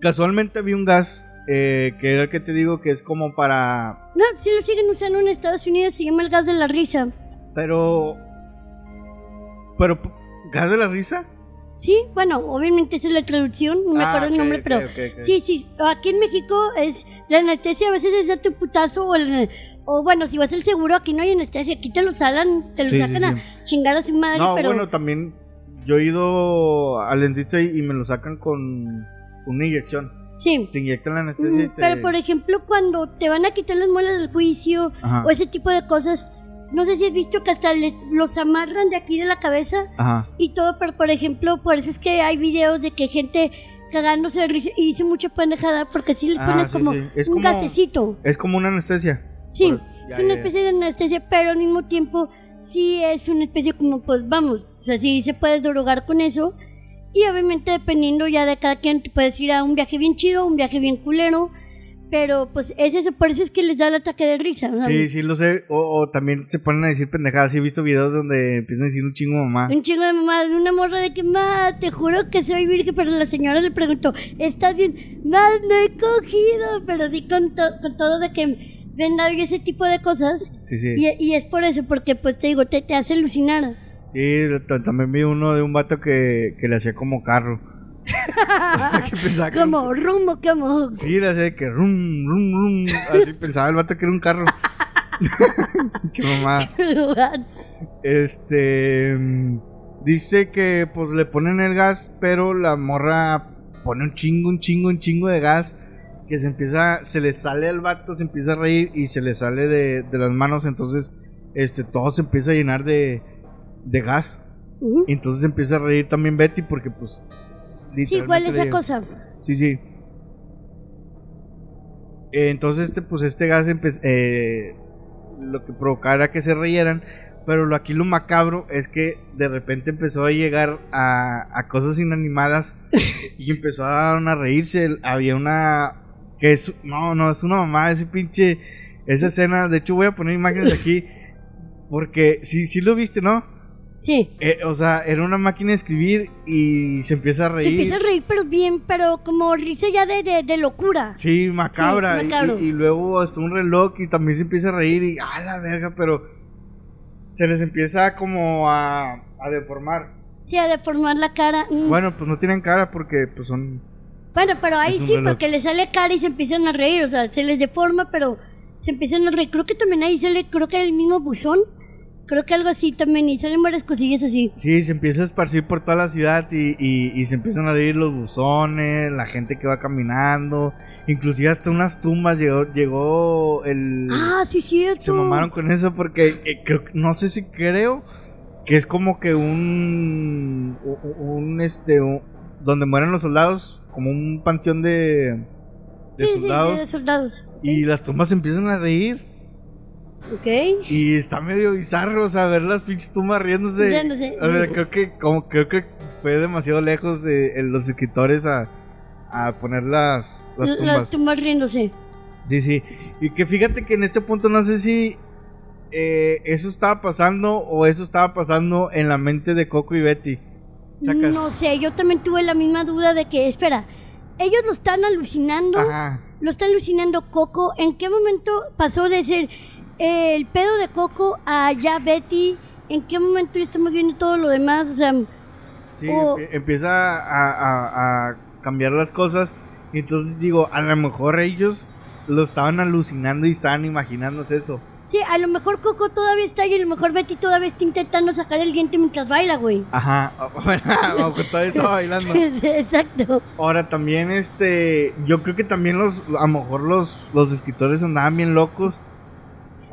Casualmente vi un gas eh, que era el que te digo que es como para No, si lo siguen usando en Estados Unidos, se llama el gas de la risa. Pero. Pero. ¿Gas de la risa? Sí, bueno, obviamente esa es la traducción, no me Ah, acuerdo el nombre, pero sí, sí, aquí en México es la anestesia a veces es darte un putazo o, el- o bueno, si vas al seguro aquí no hay anestesia, aquí te lo salan, te lo Sí, sí, sacan sí. a chingar a su madre, No, pero bueno, también. Yo he ido al dentista y, me lo sacan con una inyección. sí. Te inyectan la anestesia y Mm, te. Pero por ejemplo, cuando te van a quitar las muelas del juicio Ajá. o ese tipo de cosas, no sé si has visto que hasta le- los amarran de aquí de la cabeza Ajá. y todo, pero por ejemplo, por eso es que hay videos de que gente cagándose y dice mucha pendejada porque sí les Ah, ponen sí, como sí. Es un como- gasecito. Es como una anestesia. Sí, Por- ya, es una ya, ya. especie de anestesia, pero al mismo tiempo sí es una especie como, pues vamos, o sea, sí se puede drogar con eso. Y obviamente dependiendo ya de cada quien, te puedes ir a un viaje bien chido, un viaje bien culero. Pero pues es eso, por eso es que les da el ataque de risa. ¿no? Sí, sí, lo sé. O, o también se ponen a decir pendejadas. Sí, he visto videos donde empiezan a decir un chingo mamá. Un chingo de mamá, de una morra de que, ma, te juro que soy virgen, pero la señora le preguntó, ¿estás bien? Ma, no he cogido, pero sí con, to- con todo de que venda y ese tipo de cosas. Sí, sí. Y, y es por eso, porque pues te digo, te, te hace alucinar. Sí, t- también vi uno de un vato que, que le hacía como carro. Que un- como rumbo, como... Sí, le hacía de que rum, rum, rum. Así pensaba el vato que era un carro. Qué mamá. Este. Dice que pues le ponen el gas, pero la morra pone un chingo, un chingo, un chingo de gas. Que se empieza, se le sale al vato, se empieza a reír y se le sale de, de las manos. Entonces, este, todo se empieza a llenar de, de gas. Entonces empieza a reír también Betty porque pues... Sí, ¿cuál es esa cosa? Sí, sí. Eh, entonces, este, pues este gas eh, lo que provocara que se reyeran. Pero lo aquí lo macabro es que de repente empezó a llegar a, a cosas inanimadas y empezó a, reírse. Había una que es no, no, es una mamá ese pinche esa escena, de hecho voy a poner imágenes aquí porque sí sí lo viste, ¿no? Sí. Eh, o sea, era una máquina de escribir y se empieza a Se reír. empieza a reír, pero bien, pero como risa ya de, de, de locura. Sí, macabra. Sí, y- luego hasta un reloj y también se empieza a reír y a la verga, pero se les empieza como a, a deformar. Sí, a deformar la cara. Mm. Bueno, pues no tienen cara porque pues son... Bueno, pero ahí sí, reloj. porque le sale cara y se empiezan a reír, o sea, se les deforma, pero se empiezan a reír. Creo que también ahí sale, creo que el mismo buzón, creo que algo así también, y salen varias cosillas así. Sí, se empieza a esparcir por toda la ciudad y, y- y se empiezan a reír los buzones, la gente que va caminando, inclusive hasta unas tumbas llegó, llegó el... Ah, sí, cierto. Se mamaron con eso porque eh, creo, no sé si creo que es como que un, un, este, un- donde mueren los soldados, como un panteón de, de Sí, sí, soldados de soldados. y las tumbas se empiezan a reír Ok. y está medio bizarro, o sea, ver las pinches tumbas riéndose. O sea, creo que como creo que fue demasiado lejos de, en los escritores a, a poner las, las tumbas. tumbas riéndose. Sí, sí. Y que fíjate que en este punto no sé si eh, eso estaba pasando o eso estaba pasando en la mente de Coco y Betty. Sacas. No sé, yo también tuve la misma duda de que, espera, ellos lo están alucinando, Ajá. lo está alucinando Coco. ¿En qué momento pasó de ser eh, el pedo de Coco a ya Betty? ¿En qué momento ya estamos viendo todo lo demás? O sea, Sí, O- empie- empieza a, a- a cambiar las cosas. Y entonces digo, a lo mejor ellos lo estaban alucinando y estaban imaginándose eso. sí, a lo mejor Coco todavía está y a lo mejor Betty todavía está intentando sacar el diente mientras baila, güey. Ajá. O que todavía bailando. Exacto. Ahora también este, yo creo que también los, a lo mejor los, los escritores andaban bien locos.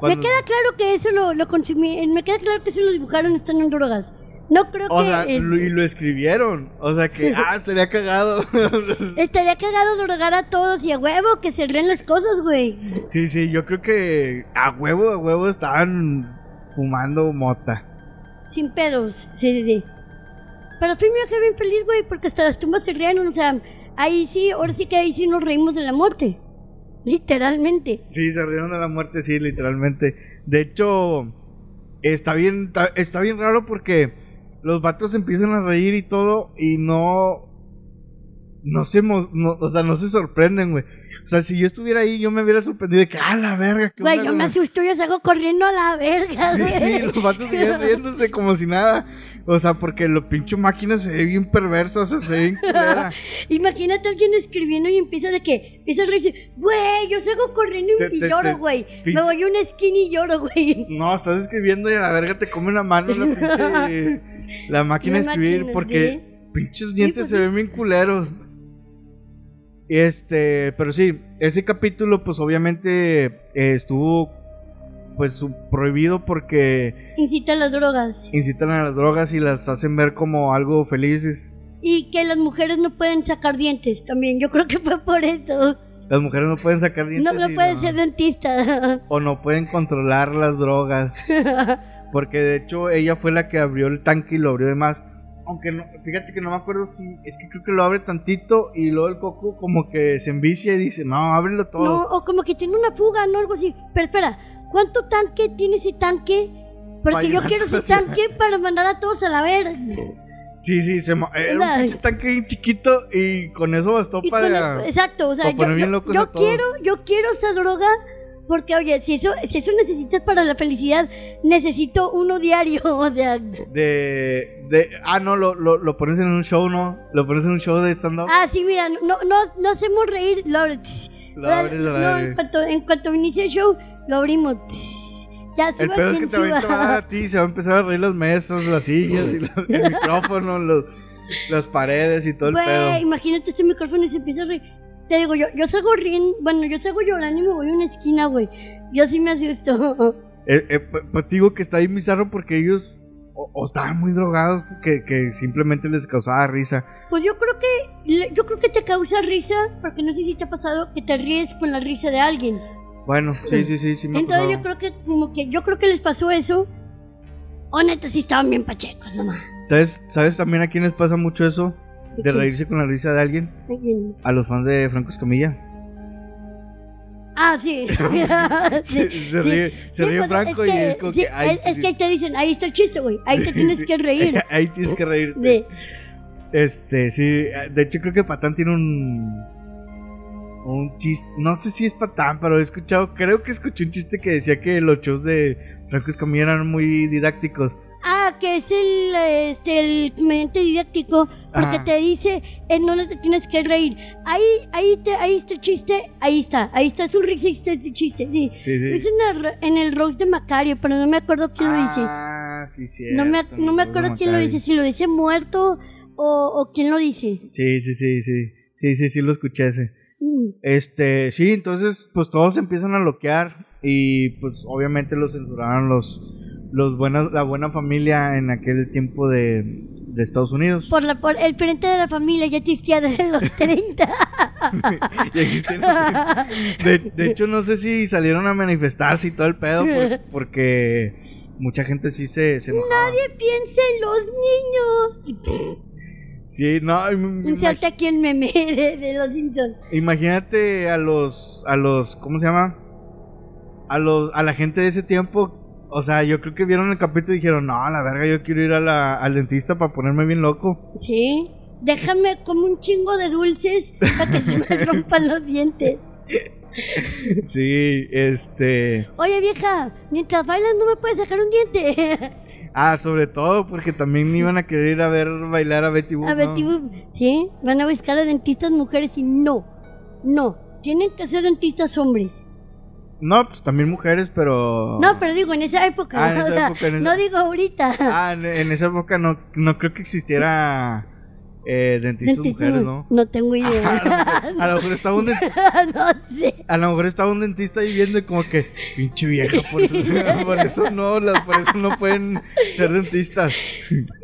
Me queda claro que eso lo, lo consumí, me queda claro que eso lo dibujaron estando en drogas. No creo O que... sea, lo- y lo escribieron. O sea que, ah, sería cagado. Estaría cagado drogar a todos y a huevo que se reen las cosas, güey. sí, sí, yo creo que a huevo, a huevo estaban fumando mota. Sin pedos. Sí, sí, sí. Pero fui me bien feliz, güey, porque hasta las tumbas se rieron. O sea, ahí sí, ahora sí que ahí sí nos reímos de la muerte. Literalmente. Sí, se rieron de la muerte, sí, literalmente. De hecho, está bien, está, está bien raro porque los vatos empiezan a reír y todo y no, no se, no, o sea, no se sorprenden, güey. O sea, si yo estuviera ahí, yo me hubiera sorprendido de que, ah, la verga, Güey, yo me güey?" asusto, yo salgo corriendo a la verga, Sí, güey. sí, los vatos siguen riéndose como si nada. O sea, porque lo pinche máquina se ve bien perversa, o sea, se ve bien culera. Imagínate a alguien escribiendo y empieza de que, empieza a reírse, güey, yo salgo corriendo y, Te- lloro, güey. Me voy a una esquina y lloro, güey. No, estás escribiendo y a la verga te come la mano la pinche. La máquina de La escribir, máquina, porque pinches dientes pues se ven bien culeros. Este, pero sí, ese capítulo, pues obviamente eh, estuvo pues su- prohibido porque Incita a las drogas. incitan a las drogas y las hacen ver como algo felices. Y que las mujeres no pueden sacar dientes también. Yo creo que fue por eso. Las mujeres no pueden sacar dientes. No, no pueden ser dentistas. o no pueden controlar las drogas. Porque de hecho ella fue la que abrió el tanque y lo abrió de más. Aunque no, fíjate que no me acuerdo si. Es que creo que lo abre tantito y luego el coco como que se envicia y dice: No, ábrelo todo. No, o como que tiene una fuga, ¿no? Algo así. Pero espera, ¿cuánto tanque tiene ese tanque? Porque yo quiero ese tanque para mandar a todos a la verga. Sí, sí, se era un tanque bien chiquito y con eso bastó Y para. exacto, o sea, para yo, poner bien locos yo a todos. quiero, yo quiero esa droga porque, oye, si eso, si eso necesitas para la felicidad, necesito uno diario, o sea, De, de. Ah, no, lo, lo, lo pones en un show, ¿no? Lo pones en un show de stand-up. ah, sí, mira, no, no, no hacemos reír, lo abres. Lo abres a la no, en cuanto, en cuanto inicie el show, lo abrimos. Ya El pedo es que te va, a- a dar suba. a ti, se va a empezar a reír las mesas, las sillas, y la- el micrófono, los- las paredes y todo el pedo. imagínate ese micrófono y se empieza a reír. Te digo, yo, yo salgo riendo, bueno, yo salgo llorando y me voy a una esquina, güey. Yo sí me asusto. Eh, eh, pues te digo que está bien bizarro porque ellos o, o estaban muy drogados que, que simplemente les causaba risa. Pues yo creo que, yo creo que te causa risa, porque no sé si te ha pasado que te ríes con la risa de alguien. Bueno, sí, sí, sí, sí me Entonces yo creo que, como que, yo creo que les pasó eso. O neta, sí estaban bien pachecos, nomás. ¿Sabes, ¿Sabes también a quién les pasa mucho eso? De reírse con la risa de alguien. A los fans de Franco Escamilla. Ah, sí. Se, Sí, se ríe, se ríe pues, Franco es y que, es como sí, que. ay, es, que ahí te dicen, ahí está el chiste, güey. Ahí te tienes que reír. Ahí tienes que reírte. De, Este, sí. De hecho, creo que Patán tiene un. Un chiste. No sé si es Patán, pero he escuchado. Creo que escuché un chiste que decía que los shows de Franco Escamilla eran muy didácticos. ah, que es el, este, el comediante didáctico, porque Ajá. te dice en dónde te tienes que reír. Ahí, ahí, te, ahí está el chiste, ahí está. Ahí está su risa, el chiste. Sí. Sí, sí. Es en el, en el roast de Macario, pero no me acuerdo quién lo dice. Ah, sí, sí. No me, no me acuerdo quién lo dice, si lo dice muerto o, o quién lo dice. Sí, sí, sí, sí. Sí, sí, sí, lo escuché ese. Este, sí, entonces, pues todos empiezan a bloquear y pues obviamente lo censuraron los, los buenos, la buena familia en aquel tiempo de, de Estados Unidos. Por, la, por el frente de la familia ya existía desde los 30. Ya existen los- de, de hecho, no sé si salieron a manifestarse y todo el pedo por- porque mucha gente sí se, se enojaba. Nadie piensa en los niños. Sí, no, Inserta aquí el meme de, de los Simpsons. Imagínate a los, a los, ¿cómo se llama? A los, a la gente de ese tiempo. O sea, yo creo que vieron el capítulo y dijeron, no, la verga, yo quiero ir a la, al dentista para ponerme bien loco. Sí. Déjame como un chingo de dulces para que se me rompan los dientes. Sí, este... Oye, vieja, mientras bailas no me puedes sacar un diente. Ah, sobre todo porque también iban a querer ir a ver bailar a Betty Boop, A ¿no? tipo, sí, van a buscar a dentistas mujeres y no, no, tienen que ser dentistas hombres. No, pues también mujeres, pero... No, pero digo, en esa época, Ah, en o esa sea, época, no digo ahorita. Ah, en, en esa época no, no creo que existiera eh, dentistas Dentistas mujeres, mu- ¿no? No tengo idea. a lo mejor estaba un dentista no sé. A lo mejor estaba un dentista viendo y como que, pinche vieja, por eso, por eso no, las, por eso no pueden ser dentistas.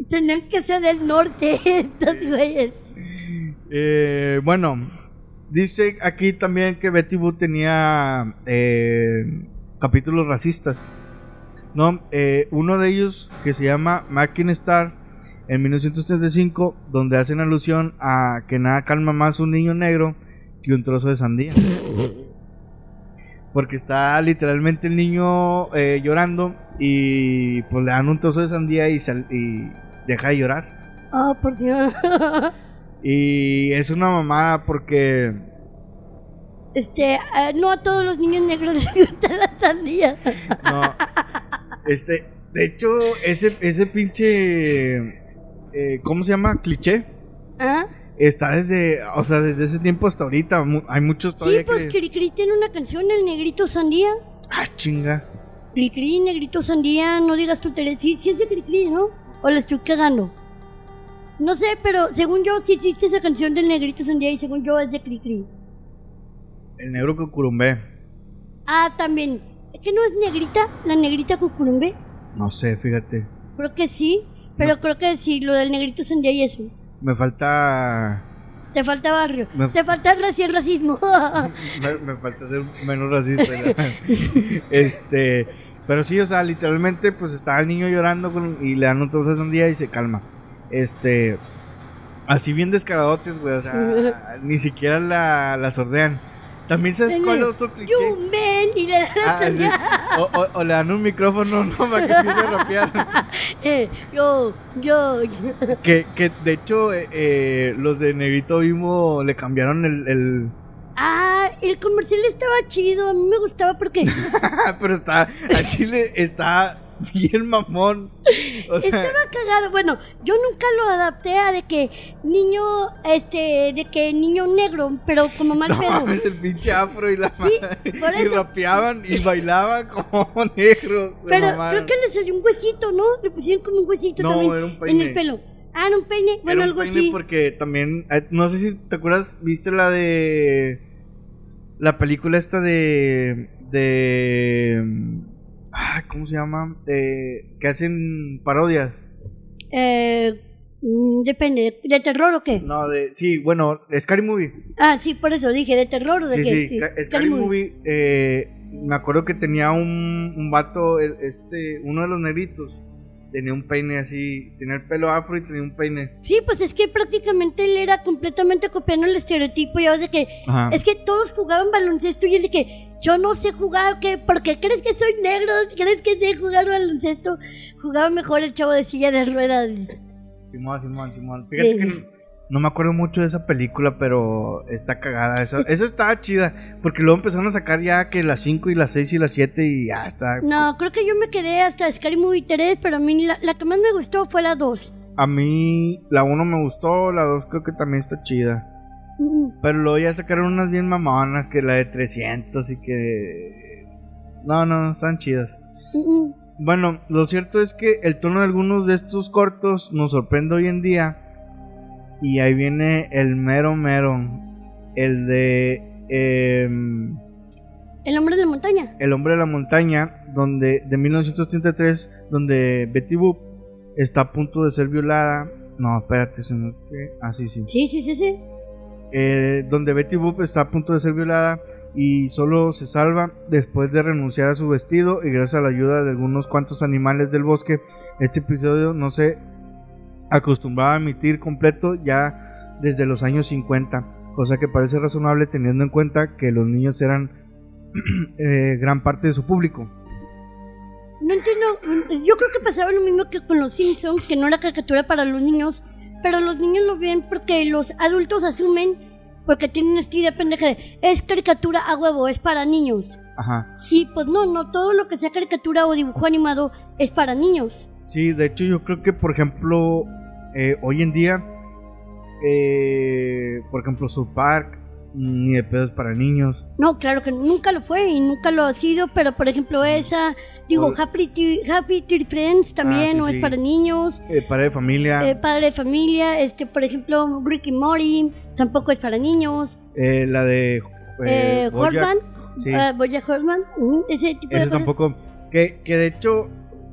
Tenían que ser del norte estos güeyes. Eh, bueno, dice aquí también que Betty Boo tenía eh, capítulos racistas. No, Eh, uno de ellos que se llama Marking Star en 1935, donde hacen alusión a que nada calma más un niño negro que un trozo de sandía. Porque está literalmente el niño eh, llorando y pues le dan un trozo de sandía y, sal- y deja de llorar. Oh, por Dios. Y es una mamada porque Este, ah, no a todos los niños negros les gustan las sandías. no este de hecho ese ese pinche eh, ¿cómo se llama? cliché ¿Ah? está desde o sea desde ese tiempo hasta ahorita Mu- hay muchos Sí, todavía pues que Cricri tiene una canción, El Negrito Sandía. ah chinga Cricri, Negrito Sandía, no digas tu Teresa. Sí, sí es de Cricri, ¿no? O la estoy cagando. No sé, pero según yo sí existe esa canción del Negrito Sandía y según yo es de Cricri. el negro cucurumbé Ah, también. ¿Es que no es negrita? ¿La negrita cucurumbe? no sé fíjate Creo que sí, pero creo que sí, lo del negrito sandía y eso. me falta Te falta barrio. Me- Te falta recién racismo. me, me falta ser menos racista este pero sí o sea literalmente pues está el niño llorando con- y le dan un trozo de sandía y se calma este así bien descaradotes güey o sea ni siquiera la, la sordean también sabes cuál otro cliché You man, y le dan la Ah, sí. o- o le dan un micrófono no para que empiece a rapear Eh, yo, yo. que, que de hecho eh, eh, los de Negrito Vimo le cambiaron el, el- Ah, el comercial estaba chido. A mí me gustaba porque pero está a Chile está bien mamón o sea estaba cagado. Bueno, yo nunca lo adapté a de que niño, este, de que niño negro, pero como mal No pedo. mames, el pinche afro y la Sí, Y rapeaban y bailaban como negros. se Pero mamaron. creo que le salió un huesito, ¿no? Le pusieron como un huesito No, también era un en peine. el pelo. Ah, era un peine. Bueno, Era un algo peine así. porque también. eh, No sé si te acuerdas, viste la de. La película esta de. De. Ah, ¿cómo se llama? De, que hacen parodias. Eh, mm, depende, ¿de, terror o qué? No, de. Sí, bueno, Scary Movie. Ah, sí, por eso dije, ¿de terror o de Sí, qué? sí, Ca- Scary Movie. eh, me acuerdo que tenía un, un vato, este, uno de los negritos. Tenía un peine así, tenía el pelo afro y tenía un peine. Sí, pues es que prácticamente él era completamente copiando el estereotipo. Ya de que Ajá. es que todos jugaban baloncesto y él de que Yo no sé jugar, ¿qué? ¿Por qué crees que soy negro? ¿Crees que sé jugar baloncesto? Jugaba mejor el chavo de silla de ruedas. Simón, Simón, Simón. Fíjate que no, no me acuerdo mucho de esa película, pero está cagada. Esa, esa estaba chida. Porque luego empezaron a sacar ya que las 5 y las 6 y las 7 y ya está. No, creo que yo me quedé hasta Scary Movie 3, pero a mí la, la que más me gustó fue la 2. A mí la 1 me gustó, la 2 creo que también está chida. Pero luego ya sacaron unas bien mamonas, que la de 300 y que... No, no, no, están chidas. Bueno, lo cierto es que el tono de algunos de estos cortos nos sorprende hoy en día. Y ahí viene el mero mero. El de... em, El hombre de la montaña. el hombre de la montaña, donde de 1933, donde Betty Boop está a punto de ser violada. No, espérate, se me... Ah, sí, sí. Sí, sí, sí, sí. Eh, donde Betty Boop está a punto de ser violada y solo se salva después de renunciar a su vestido y gracias a la ayuda de algunos cuantos animales del bosque. Este episodio no se acostumbraba a emitir completo ya desde los años 50, cosa que parece razonable teniendo en cuenta que los niños eran eh, gran parte de su público. No entiendo. Yo creo que pasaba lo mismo que con los Simpsons, que no era caricatura para los niños, pero los niños lo ven porque los adultos asumen, porque tienen esta idea pendeja de es caricatura a huevo, es para niños. Ajá. Y pues no, no todo lo que sea caricatura o dibujo animado es para niños. Sí, de hecho yo creo que por ejemplo eh, hoy en día, eh, por ejemplo South Park, ni de pedos para niños. No, claro que nunca lo fue y nunca lo ha sido, pero por ejemplo esa, digo, O- Happy, Tree- Happy Tree Friends también Ah, sí, no sí. es para niños. Eh, padre de familia, Eh, padre de familia, este, por ejemplo, Ricky Morty tampoco es para niños. eh, la de Eh, eh, Horseman, sí. ah, ujú, ese tipo de cosas. tampoco. Que, que de hecho,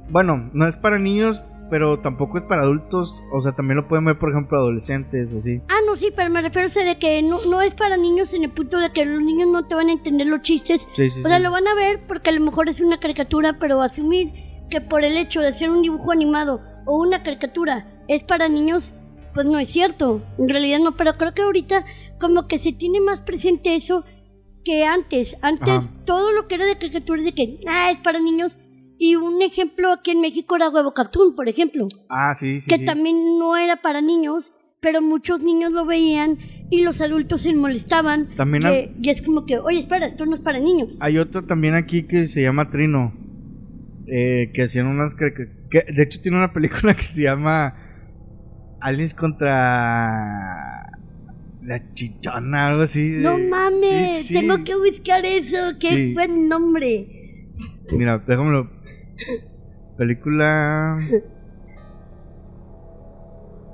bueno, no es para niños, pero tampoco es para adultos. O sea, también lo pueden ver, por ejemplo, adolescentes o así. Ah, no, sí, pero me refiero a de que no, no es para niños en el punto de que los niños no te van a entender los chistes. Sí, sí, O sea, sí. lo van a ver porque a lo mejor es una caricatura, pero asumir que por el hecho de hacer un dibujo animado o una caricatura es para niños, pues no es cierto. En realidad no, pero creo que ahorita como que se tiene más presente eso que antes. Antes Ajá. todo lo que era de caricatura de que, ah, es para niños. Y un ejemplo aquí en México era Huevo Cartoon, por ejemplo Ah, sí, sí. que sí. también no era para niños, pero muchos niños lo veían y los adultos se molestaban. También y, es como que, oye, espera, esto no es para niños. Hay otra también aquí que se llama Trino. eh, que hacían unas. Que, que- de hecho, tiene una película que se llama Aliens contra. La chichona, algo así. de- No mames, Sí, sí. tengo que buscar eso, qué buen nombre. Mira, déjamelo. Película.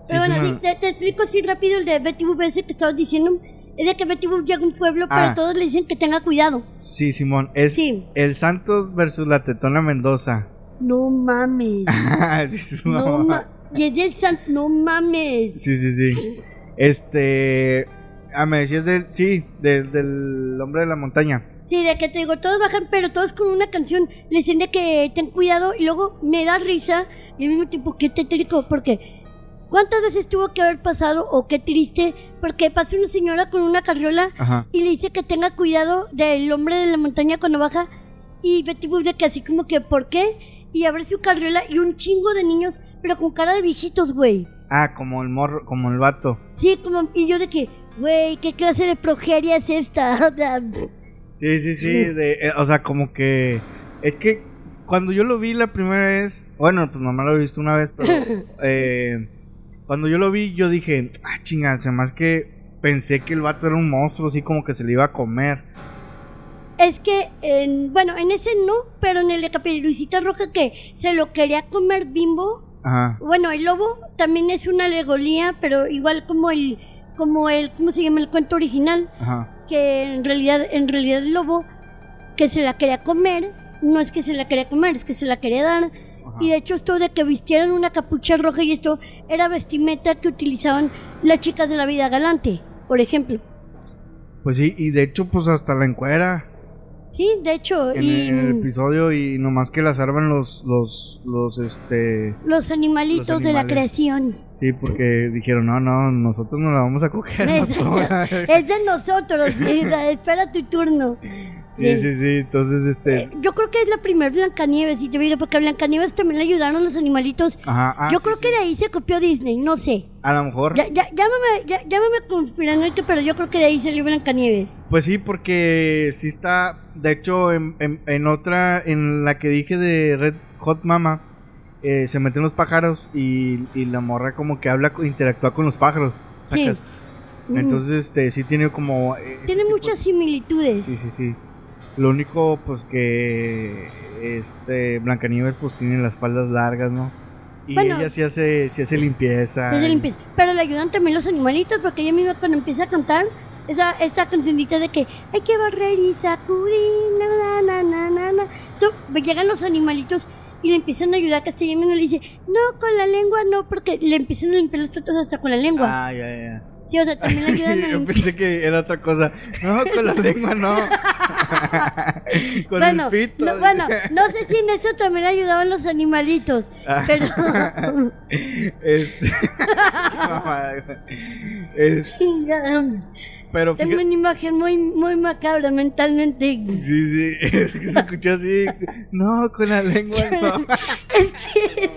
Pero bueno, una- te, te explico así rápido el de Betty Boop ese que estabas diciendo. Es de que Betty Boop llega a un pueblo, Ah. pero todos le dicen que tenga cuidado. Sí, Simón. Es Sí. el Santos versus la Tetona Mendoza. No mames. Es una no ma y es del san... No mames. Sí, sí, sí. Este. Ah, me decías del. Sí, del, del hombre de la montaña. Sí, de que te digo, todos bajan, pero todos con una canción le dicen de que ten cuidado y luego me da risa y al mismo tiempo qué tétrico, porque ¿cuántas veces tuvo que haber pasado o qué triste? Porque pasa una señora con una carriola Ajá. y le dice que tenga cuidado del hombre de la montaña cuando baja y Betty Boop de que así como que ¿por qué? Y abre su carriola y un chingo de niños, pero con cara de viejitos, güey. Ah, como el morro, como el vato. Sí, como, y yo de que, güey, ¿qué clase de progeria es esta? Sí, sí, sí. de- eh, o sea, como que. Es que cuando yo lo vi la primera vez. Bueno, pues nomás lo he visto una vez, pero. eh, cuando yo lo vi, yo dije, ah, chinga, se más que pensé que el vato era un monstruo, así como que se le iba a comer. Es que, en, bueno, en ese no, pero en el de Caperucita Roja que se lo quería comer Bimbo. Ajá. Bueno, el lobo también es una alegoría, pero igual como el, como el, ¿cómo se llama el cuento original? Ajá. Que en realidad, en realidad el lobo que se la quería comer, no es que se la quería comer, es que se la quería dar. ajá. Y de hecho esto de que vistieran una capucha roja y esto era vestimenta que utilizaban las chicas de la vida galante, por ejemplo. Pues sí, y de hecho, pues hasta la encuera. Sí, de hecho, en, y en el episodio y nomás que la salvan los, los, los, este, los animalitos Los de la creación. Sí, porque dijeron, no, no, nosotros no la vamos a coger. Exacto. nosotros". Es de nosotros, espera tu turno. Sí, sí, sí. Entonces, este. Eh, yo creo que es la primera Blancanieves, y digo, porque a Blancanieves también le ayudaron los animalitos. Ajá. ah, yo sí, creo sí. que de ahí se copió Disney, no sé. A lo mejor. Ya, ya, llámame, ya, llámame conspiranoico, pero yo creo que de ahí salió Blancanieves. Pues sí, porque sí está. De hecho, en, en- en otra, en la que dije de Red Hot Mama, eh, se meten los pájaros y, y la morra como que habla, interactúa con los pájaros. Sí. sacas. Entonces, este, sí tiene como. eh, Tiene muchas similitudes. Sí, sí, sí. Lo único, pues que. Este. Blancanieves, pues tiene las espaldas largas, ¿no? Y Bueno. ella sí hace, sí hace limpieza. Pero le ayudan también los animalitos, porque ella misma cuando empieza a cantar, esa, esta cancionita de que hay que barrer y sacudir, na, na, na, na, na. So, llegan los animalitos y le empiezan a ayudar, hasta ella misma le dice, no, con la lengua no, porque le empiezan a limpiar los platos hasta con la lengua. Ah, ya, ya. Sí, o sea, también le ayudan a Yo pensé que era otra cosa. No, con la lengua no. con bueno, el pito. no, bueno, no sé si en eso también ayudaban los animalitos, Ah. pero... Este. Mamá. Pero Tengo fíjate. una imagen muy, muy macabra mentalmente. Sí, sí, es que se escuchó así. No, con la lengua no. Es que,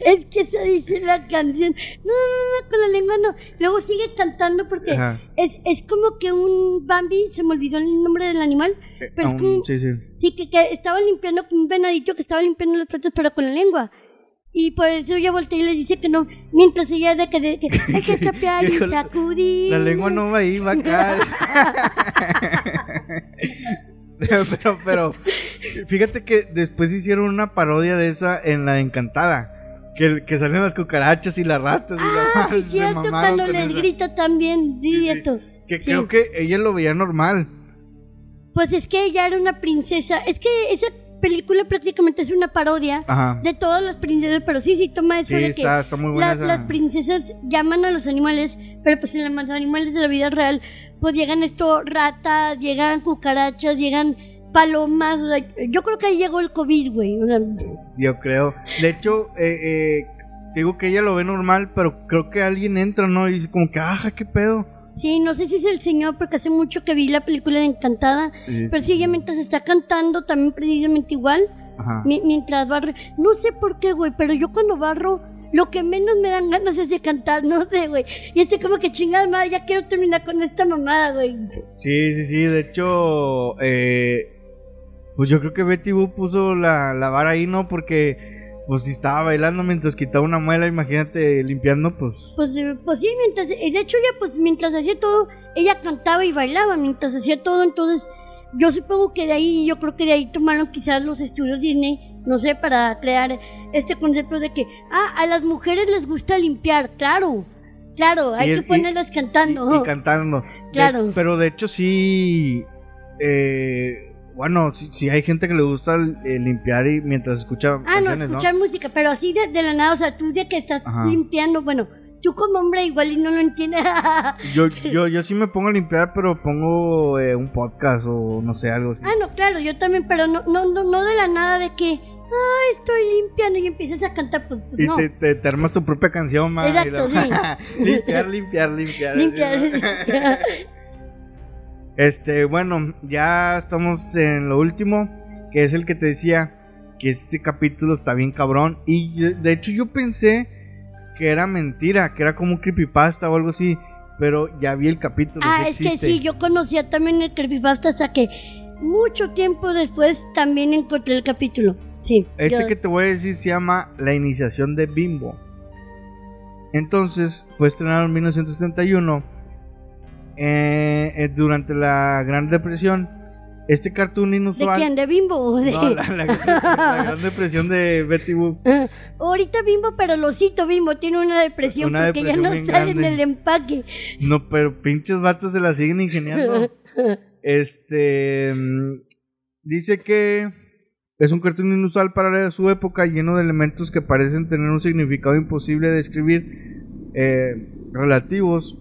es que eso dice la canción. No, no, no, con la lengua no. Luego sigue cantando porque Ajá. es, es como que un Bambi, se me olvidó el nombre del animal. Pero es como- sí, sí. Sí, que, que estaba limpiando, un venadito que estaba limpiando los platos, pero con la lengua. Y por eso ella voltea y le dice que no, mientras ella de que, de que hay que chapear y sacudir. La lengua no va ahí, va acá. pero, pero, fíjate que después hicieron una parodia de esa en la Encantada. Que, que salen las cucarachas y las ratas. y Ah, se cierto, cuando les esa. grita también, sí. Que creo que ella lo veía normal. Pues es que ella era una princesa. Es que esa película prácticamente es una parodia Ajá. de todas las princesas, pero sí, sí toma eso Sí, de que está, está muy buena las, esa. las princesas llaman a los animales, pero pues en los animales de la vida real, pues llegan esto ratas, llegan cucarachas, llegan palomas. o sea, yo creo que ahí llegó el COVID, güey. o sea, Yo creo. De hecho, eh, eh, digo que ella lo ve normal, pero creo que alguien entra, ¿no? Y como que, ajá, qué pedo. Sí, no sé si es el señor, porque hace mucho que vi la película de Encantada, pero sí, ella mientras está cantando también precisamente igual. Ajá. Mi- mientras barro. No sé por qué, güey, pero yo cuando barro, lo que menos me dan ganas es de cantar, no sé, güey. Y estoy como que chingada madre, ya quiero terminar con esta mamada, güey. Sí, sí, sí. De hecho, eh, pues yo creo que Betty Boo puso la, la vara ahí, ¿no? Porque, pues si estaba bailando mientras quitaba una muela, imagínate limpiando, pues. Pues, eh, pues sí, mientras, eh, de hecho ella, pues mientras hacía todo, ella cantaba y bailaba mientras hacía todo, entonces yo supongo que de ahí, yo creo que de ahí tomaron quizás los estudios Disney, no sé, para crear este concepto de que, ah, a las mujeres les gusta limpiar, claro, claro, hay que y- ponerlas cantando. Y, y cantando. Claro. De- pero de hecho sí. eh, bueno, sí, sí hay gente que le gusta limpiar y mientras escucha Ah, no, escuchar música, pero así de, de la nada, o sea, tú de que estás Ajá. limpiando, bueno, tú como hombre igual y no lo entiendes. ah, Yo, yo, yo sí me pongo a limpiar, pero pongo eh, un podcast o no sé, algo así. no, claro, yo también, pero no, no, no, no de la nada de que, ah, estoy limpiando y empiezas a cantar, pues, y no. te, te, te armas tu propia canción, y Exacto, la- limpiar, limpiar, limpiar. Limpiar. Este, bueno, ya estamos en lo último, que es el que te decía que este capítulo está bien cabrón. Y de hecho yo pensé que era mentira, que era como un creepypasta o algo así, pero ya vi el capítulo. ah, es que sí, yo conocía también el creepypasta hasta que mucho tiempo después también encontré el capítulo. Sí. Este yo- que te voy a decir se llama La iniciación de Bimbo. Entonces, fue estrenado en 1971. Eh, eh, durante la Gran Depresión. Este cartoon ¿De inusual. quién? ¿De Bimbo? de- No, la, la- la Gran Depresión de Betty Boop. Ah, Ahorita Bimbo, pero lo cito, Bimbo tiene una depresión Una porque depresión ya no está en el empaque. No, pero pinches vatos se la siguen ingeniando. Este. mm, Dice que es un cartoon inusual para su época, lleno de elementos que parecen tener un significado imposible de describir, eh, relativos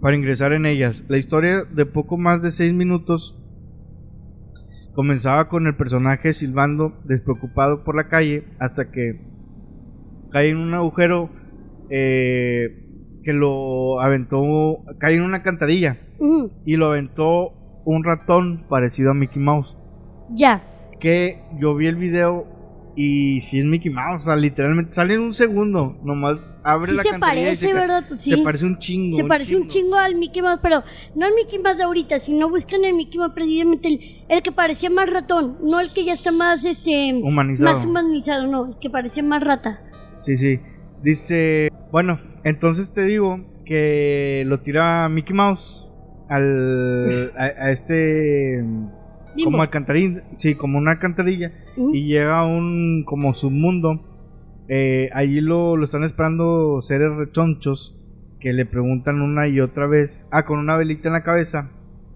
para ingresar en ellas. La historia de poco más de 6 minutos comenzaba con el personaje silbando, despreocupado por la calle, hasta que cae en un agujero eh, que lo aventó, cae en una cantarilla Ujú. y lo aventó un ratón parecido a Mickey Mouse. Ya. Que yo vi el video y si es Mickey Mouse, o sea, literalmente sale en un segundo, nomás abre Sí la se y parece, ca- ¿verdad? Pues sí. Se parece un chingo. Se parece un chingo al Mickey Mouse, pero no al Mickey Mouse de ahorita, sino buscan el Mickey Mouse precisamente el, el que parecía más ratón, no el que ya está más este Humanizado. más humanizado, no, el que parecía más rata. Sí, sí. Dice, bueno, entonces te digo que lo tira Mickey Mouse al a, a este Bimbo. como alcantarilla, sí, como una alcantarilla Ujú. y llega a un como submundo. Eh, allí lo, lo están esperando seres rechonchos que le preguntan una y otra vez, ah, con una velita en la cabeza,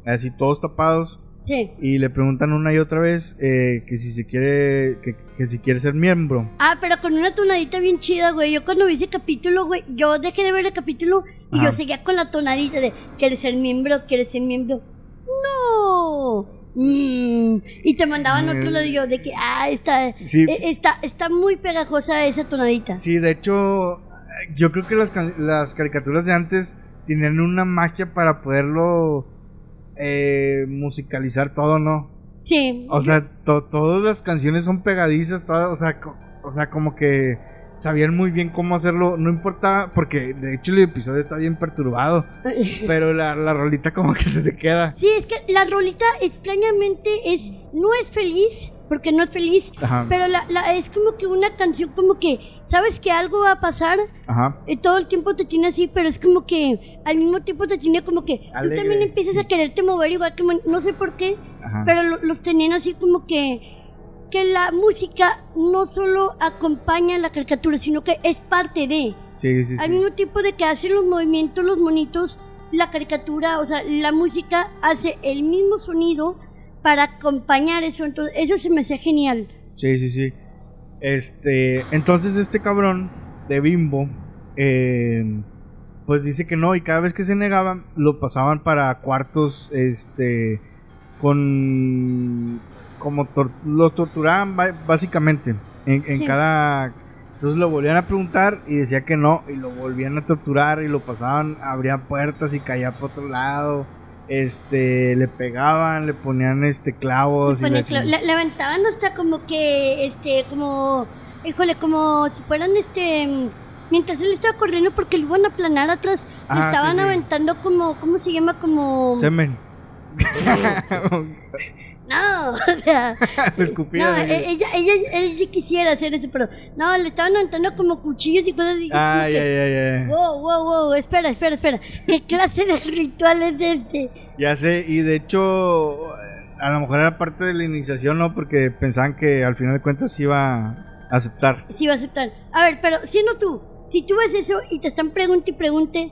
así todos tapados Sí. y le preguntan una y otra vez eh, que si se quiere que, que si quiere ser miembro. Ah, pero con una tonadita bien chida, güey. Yo cuando vi ese capítulo, güey, yo dejé de ver el capítulo y Ajá. yo seguía con la tonadita de ¿Quieres ser miembro? ¿Quieres ser miembro? ¡No! Mm. Y te mandaban otro lado y yo de que, ah, está, Sí. eh, está, está muy pegajosa esa tonadita. Sí, de hecho, yo creo que las, las caricaturas de antes tenían una magia para poderlo eh, musicalizar todo, ¿no? Sí. O sea, to- todas las canciones son pegadizas, todas, o sea, co- o sea, como que sabían muy bien cómo hacerlo, no importa, porque de hecho el episodio está bien perturbado, pero la, la rolita como que se te queda. Sí, es que la rolita extrañamente es no es feliz, porque no es feliz, Ajá, pero la, la, es como que una canción como que sabes que algo va a pasar, ajá. eh, todo el tiempo te tiene así, pero es como que al mismo tiempo te tiene como que tú Alegre. también empiezas a quererte mover igual que no sé por qué, Ajá. pero lo- los tenían así como que que la música no solo acompaña la caricatura, sino que es parte de. Sí, sí, Al sí. mismo tiempo de que hacen los movimientos los monitos, la caricatura, o sea, la música hace el mismo sonido para acompañar eso. Entonces, eso se me hace genial. Sí, sí, sí. Este, entonces este cabrón de Bimbo, eh, pues dice que no y cada vez que se negaban lo pasaban para cuartos, este, con, como tor- lo torturaban ba- básicamente en, en Sí. cada, entonces lo volvían a preguntar y decía que no y lo volvían a torturar y lo pasaban, abrían puertas y caía por otro lado. Este, le pegaban, le ponían este clavos Y y la la- levantaban hasta como que, este, como, híjole, como si fueran, este, mientras él estaba corriendo porque lo iban a aplanar atrás, le Ah, sí, estaban sí. aventando como, ¿cómo se llama? Como... Semen. No, o sea... Le escupía. No, e- ella, ella, ella quisiera hacer eso, pero no, le estaban aventando como cuchillos y cosas así. Ay, que, ay, ay. Wow, wow, wow, espera, espera, espera. ¿Qué clase de ritual es este? Ya sé, y de hecho, a lo mejor era parte de la iniciación, ¿no? Porque pensaban que al final de cuentas iba a aceptar. Sí, va a aceptar. A ver, pero siendo tú, si tú ves eso y te están pregunte y pregunte,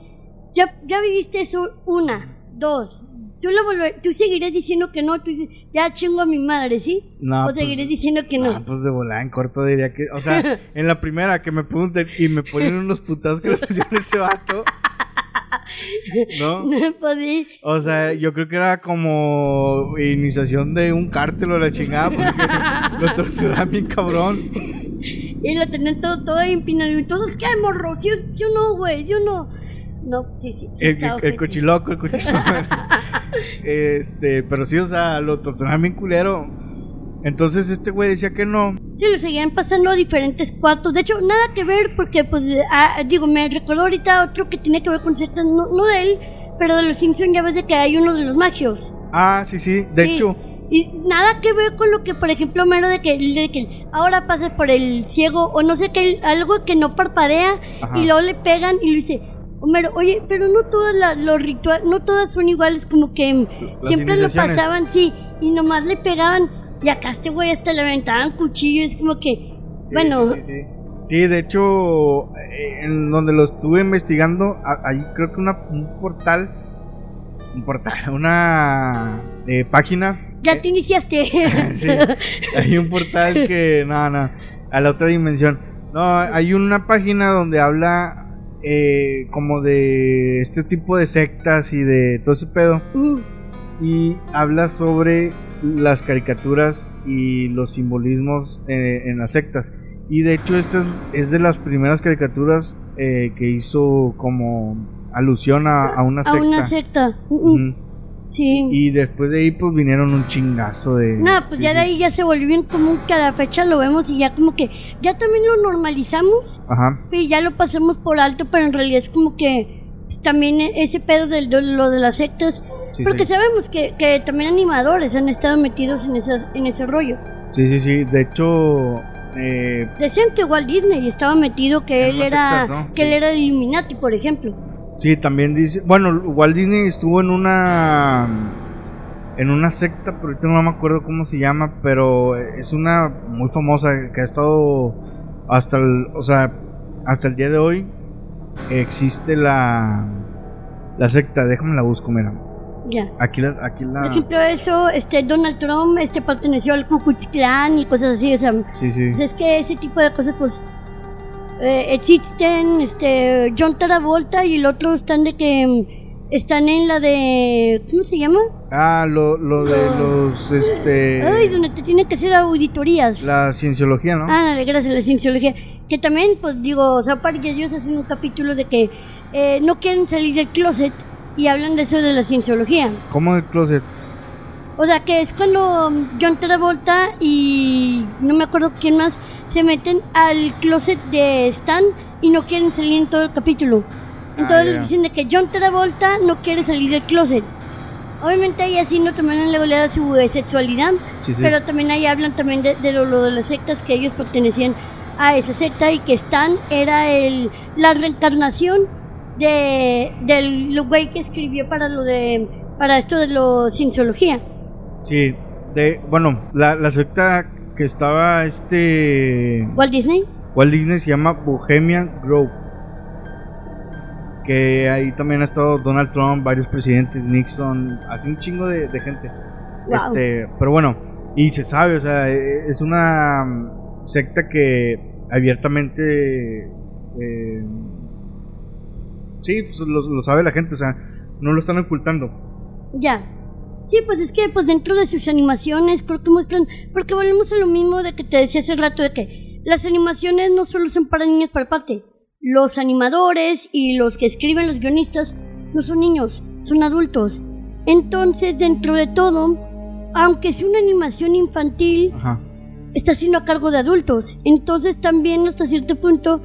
ya, ya viviste eso una, dos. Tú, lo volver, tú seguirás diciendo que no, tú dices, ya chingo a mi madre, ¿sí? No, o pues- seguirás diciendo que no. Ah, pues de volada en corto diría que. O sea, en la primera que me pregunten y me ponen unos putazos que le pusieron ese vato. ¿No? pues sí. O sea, yo creo que era como iniciación de un cártel o la chingada, porque lo torturaban bien cabrón. Y lo tenían todo, todo empinado. Y todos, ¿qué, morro? Yo, yo no, güey, yo no. No, sí, sí. sí El, el- cochiloco, el cochiloco. este, pero sí, o sea, lo torturaban bien culero. Entonces este güey decía que no. Sí, lo seguían pasando a diferentes cuartos. De hecho, nada que ver porque, pues, ah, digo, me recordó ahorita otro que tiene que ver con ciertas, no, no de él, pero de los Simpsons ya ves de que hay uno de los magios. Ah, sí, sí. De Sí. hecho, Y nada que ver con lo que, por ejemplo, mero de que, de que ahora pasas por el ciego o no sé qué, algo que no parpadea Ajá. y luego le pegan y le dice, Homero, oye, pero no todas la- los rituales, no todas son iguales, como que Las siempre lo pasaban, sí, y nomás le pegaban y acá este güey hasta le aventaban cuchillos, como que, Sí, bueno, sí, sí. Sí, de hecho, eh, en donde lo estuve investigando, ahí creo que una, un portal, un portal, una eh, página. ya te iniciaste. sí, hay un portal que, no, no, a la otra dimensión. No, hay una página donde habla eh, como de este tipo de sectas y de todo ese pedo. Mm, y habla sobre las caricaturas y los simbolismos eh, en las sectas. Y de hecho esta es, es de las primeras caricaturas eh, que hizo como alusión a, a una a secta. una secta. Mm, mm. Sí. Y después de ahí, pues vinieron un chingazo de. No, pues sí, ya de ahí ya se volvió bien común que a la fecha lo vemos y ya como que ya también lo normalizamos Ajá. y ya lo pasamos por alto, pero en realidad es como que pues, también e- ese pedo del de lo de las sectas, Sí, porque sí. sabemos que, que también animadores han estado metidos en, esa, en ese rollo. Sí, sí, sí. De hecho, eh, Decían que Walt Disney estaba metido, que él era sectas, ¿no? que él era el Illuminati, por ejemplo. Sí, también dice. Bueno, Walt Disney estuvo en una. En una secta, pero ahorita no me acuerdo cómo se llama, pero es una muy famosa que ha estado hasta el, o sea, hasta el día de hoy existe la la secta, déjame la busco, mira. Ya. Aquí la aquí Por la ejemplo, eso, este Donald Trump este perteneció al Ku Klux Klan y cosas así, o sea, Sí, sí. pues es que ese tipo de cosas pues eh, existen, este John Travolta y el otro están de que mm, están en la de ¿cómo se llama? Ah, lo, lo de los este Ay, donde te tienen que hacer auditorías. la cienciología, ¿no? Ah, gracias, la cienciología. Que también, pues digo, o sea, para que ellos hacen un capítulo de que eh, no quieren salir del closet y hablan de eso de la cienciología. ¿Cómo el closet? O sea, que es cuando John Travolta y no me acuerdo quién más se meten al closet de Stan y no quieren salir en todo el capítulo. Entonces Ah, dicen de que John Travolta no quiere salir del closet. Obviamente ahí así no también le golea su sexualidad, Sí, sí. pero también ahí hablan también de, de lo, lo de las sectas que ellos pertenecían a esa secta y que Stan era el la reencarnación de del güey que escribió para lo de para esto de la cienciología. Sí, de bueno, la, la secta que estaba este Walt Disney. Walt Disney se llama Bohemian Grove. Que ahí también ha estado Donald Trump, varios presidentes, Nixon, así un chingo de, de gente. Wow. Este, pero bueno, y se sabe, o sea, e- es una mm, secta que abiertamente eh, sí, pues lo, lo sabe la gente, o sea, no lo están ocultando. Ya. Sí, pues es que pues dentro de sus animaciones creo que muestran, porque volvemos a lo mismo de que te decía hace rato de que las animaciones no solo son para niños para parte. Los animadores y los que escriben los guionistas no son niños, son adultos. Entonces, dentro de todo, aunque sea una animación infantil, Ajá. está siendo a cargo de adultos. Entonces también hasta cierto punto,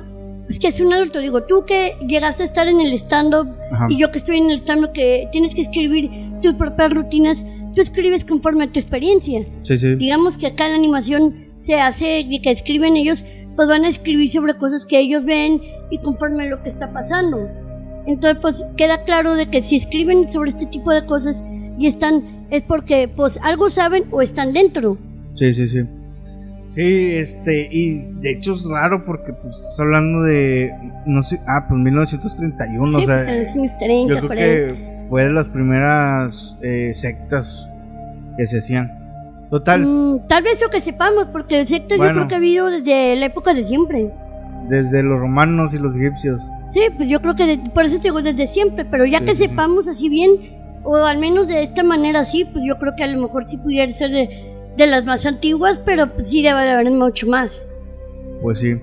es que es un adulto. Digo, tú que llegaste a estar en el stand-up y yo que estoy en el stand-up que tienes que escribir tus propias rutinas, tú escribes conforme a tu experiencia. Sí, sí. Digamos que acá la animación se hace y que escriben ellos, pues van a escribir sobre cosas que ellos ven y conforme a lo que está pasando. Entonces, pues queda claro de que si escriben sobre este tipo de cosas y están, es porque pues algo saben o están dentro. Sí, sí, sí. Sí, este, y de hecho es raro porque pues estás hablando de, no sé, ah, pues 1931, sí, o sea, pues, en los años 30, yo creo 40. que fue de las primeras eh, sectas que se hacían. Total, Mm, tal vez lo que sepamos, porque sectas yo Bueno. creo que ha habido desde la época de siempre. desde los romanos y los egipcios. Sí, pues yo creo que de- por eso te digo desde siempre, pero ya Sí, que sí, sí. sepamos así bien, o al menos de esta manera así, pues yo creo que a lo mejor sí pudiera ser de, de las más antiguas, pero pues sí debe de haber mucho más. Pues sí.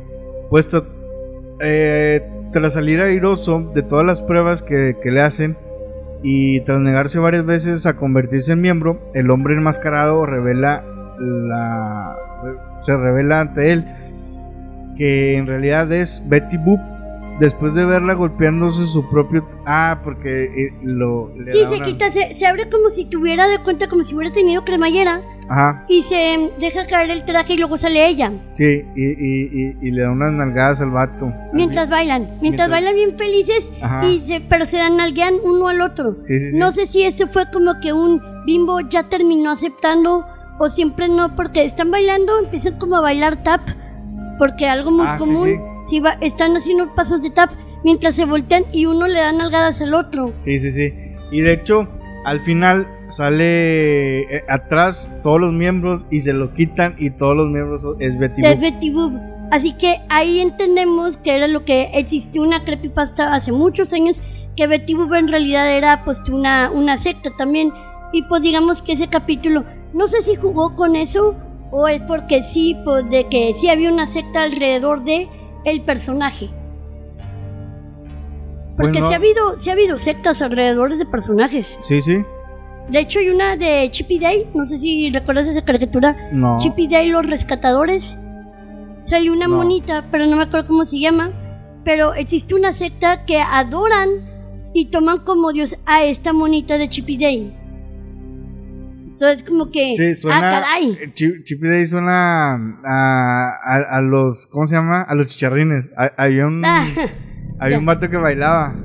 Pues to- eh, tras salir airoso de todas las pruebas que, que le hacen y tras negarse varias veces a convertirse en miembro, el hombre enmascarado revela la se revela ante él que en realidad es Betty Boop después de verla golpeándose su propio ah porque eh, lo le Sí, da se una- quita, se, se abre como si tuviera de cuenta, como si hubiera tenido cremallera, ajá y se deja caer el traje y luego sale ella, sí y, y, y, y le da unas nalgadas al vato mientras bailan, mientras, Mientras- bailan bien felices, Ajá. y se, pero se dan nalguean uno al otro. sí, sí, sí. No sé si esto fue como que un bimbo ya terminó aceptando o siempre no, porque están bailando, empiezan como a bailar tap, porque algo muy Ah, común. Si va- están haciendo pasos de tap mientras se voltean y uno le da nalgadas al otro. Sí, sí, sí. Y de hecho, al final sale eh, atrás todos los miembros y se lo quitan y todos los miembros es Betty Boop. Betty Boop. Así que ahí entendemos que era lo que existió una creepypasta hace muchos años, que Betty Boop en realidad era pues una, una secta también. Y pues digamos que ese capítulo, no sé si jugó con eso o es porque sí, pues de que sí había una secta alrededor de el personaje. Porque Bueno. sí ha habido, sí ha habido sectas alrededor de personajes. Sí, sí. De hecho, hay una de Chippy Day, no sé si recuerdas esa caricatura. No. Chippy Day, los rescatadores. Salió una No. monita, pero no me acuerdo cómo se llama. Pero existe una secta que adoran y toman como Dios a esta monita de Chippy Day. Entonces, como que. Sí, suena. Ah, caray. eh, Chi- Chippy Day suena a, a, a los. ¿Cómo se llama? A los chicharrines. Ha- Había un. Ah, Había un vato que bailaba.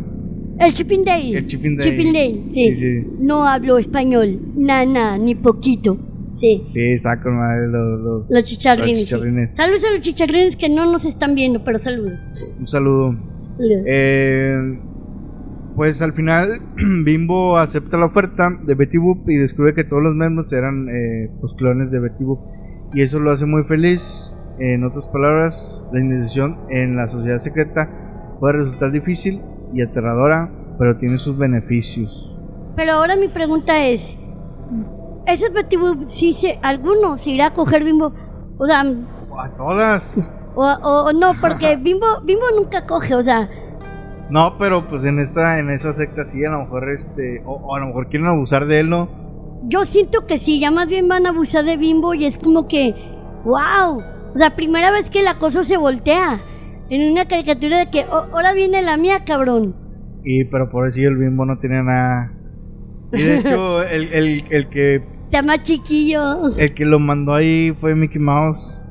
el Chipping Day. El Chipping Day. Chipping Day, sí. Sí, sí. No hablo español, nada, ni poquito. Sí. Sí, está con madre los, los, Los chicharrines. los chicharrines. Saludos a los chicharrines que no nos están viendo, pero saludos. Un saludo. Saludos. Eh, pues al final Bimbo acepta la oferta de Betty Boop y descubre que todos los miembros eran eh, pues, clones de Betty Boop. Y eso lo hace muy feliz. En otras palabras, la iniciación en la sociedad secreta puede resultar difícil y aterradora, pero tiene sus beneficios. Pero ahora mi pregunta es: ¿esos Betty Boop, si se, alguno se irá a coger bimbo? O sea, A todas. o, o- o no, porque bimbo, bimbo nunca coge, o sea, No, pero pues en esta en esa secta sí, a lo mejor este o, o a lo mejor quieren abusar de él, ¿no? yo siento que sí, ya más bien van a abusar de bimbo y es como que, wow, sea, primera vez que la cosa se voltea. En una caricatura de que "Oh, ahora viene la mía, cabrón. Y pero por eso el Bimbo no tiene nada. Y de hecho el, el, el que Te ama chiquillo. el que lo mandó ahí fue Mickey Mouse.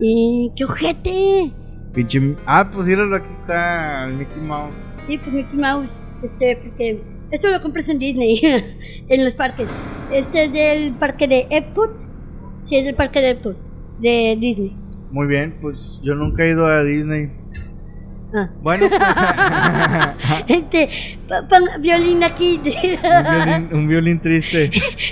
Y qué ojete. Pinche Ah, pues míralo, aquí está el Mickey Mouse. Sí, pues Mickey Mouse. Este, porque esto lo compras en Disney, en los parques. Este es del parque de Epcot. Sí, es del parque de Epcot, de Disney. Muy bien, pues yo nunca he ido a Disney. Ah. Bueno, pues, Este, pon violín aquí. un, violín, un violín triste.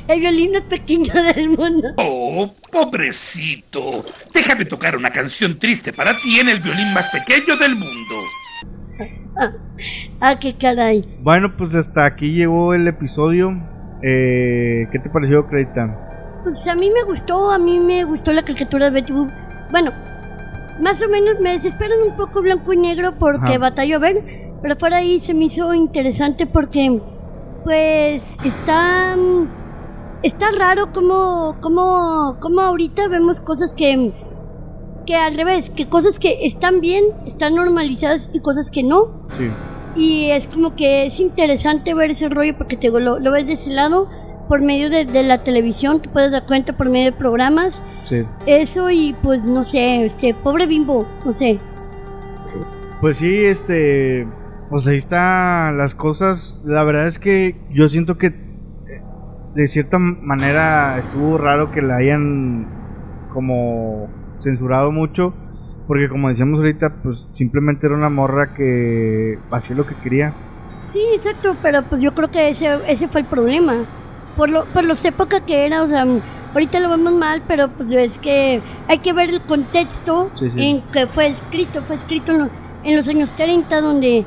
El violín más pequeño del mundo. Oh, pobrecito. Déjame tocar una canción triste para ti en el violín más pequeño del mundo. Ah, qué caray. Bueno, pues hasta aquí llegó el episodio. Eh, ¿Qué te pareció, Credita? Pues a mí me gustó, a mí me gustó la caricatura de Betty Boop. Bueno, más o menos me desesperan un poco blanco y negro porque Ajá. batallo a ver, pero por ahí se me hizo interesante porque, pues, está. Está raro como, como, como ahorita vemos cosas que, que al revés, que cosas que están bien, están normalizadas y cosas que no. Sí. Y es como que es interesante ver ese rollo porque te lo ves de ese lado por medio de, de la televisión, te puedes dar cuenta por medio de programas. Sí. Eso y pues no sé, este pobre bimbo, no sé. Pues sí, este, pues ahí están las cosas. La verdad es que yo siento que eh, de cierta manera estuvo raro que la hayan como censurado mucho, porque como decíamos ahorita, pues simplemente era una morra que hacía lo que quería. Sí, exacto, pero pues yo creo que ese, ese fue el problema. Por lo, por los época que era, o sea, ahorita lo vemos mal, pero pues es que hay que ver el contexto Sí, sí. en que fue escrito, fue escrito en, lo- en los años 30, donde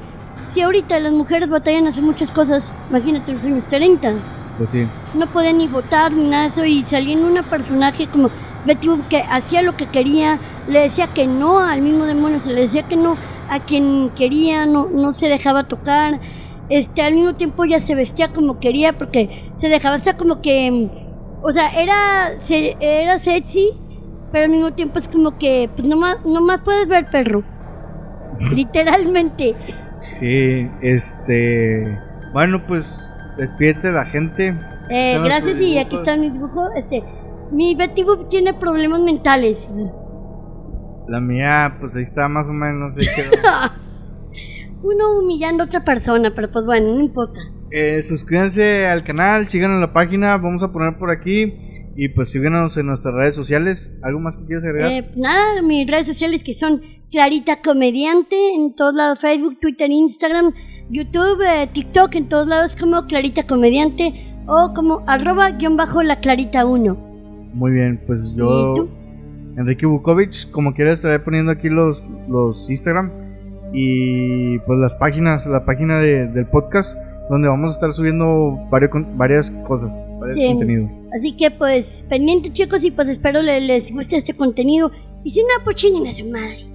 si ahorita las mujeres batallan a hacer muchas cosas, imagínate los años 30. Pues sí. no podía ni votar ni nada de eso y salía en una personaje como Betty Boop que hacía lo que quería, le decía que no al mismo demonio, se le decía que no a quien quería, no, no se dejaba tocar, este al mismo tiempo ya se vestía como quería porque se dejaba estar como que o sea, era se- era sexy, pero al mismo tiempo es como que pues nomás, nomás puedes ver perro. Literalmente. Sí, este, bueno, pues despídete de la gente. Eh, gracias y aquí están mis dibujos. Este, mi Betty Boop tiene problemas mentales. La mía, pues ahí está más o menos. ahí quedó. Uno humillando a otra persona, pero pues bueno, no importa. Eh, suscríbanse al canal, síganos en la página, vamos a poner por aquí. Y pues síguenos en nuestras redes sociales. ¿Algo más que quieras agregar? Eh, pues nada, mis redes sociales que son Clarita Comediante, en todos lados, Facebook, Twitter, Instagram, YouTube, eh, TikTok, en todos lados como Clarita Comediante o como arroba guion bajo la Clarita 1. Muy bien, pues ¿Y yo? Enrique Bukovic, como quieras estaré poniendo aquí los, los Instagram y pues las páginas, la página de- del podcast donde vamos a estar subiendo varios, varias cosas, varios contenidos. Así que pues pendiente chicos y pues espero le- les guste este contenido. Y si no, pues chinguen a su madre.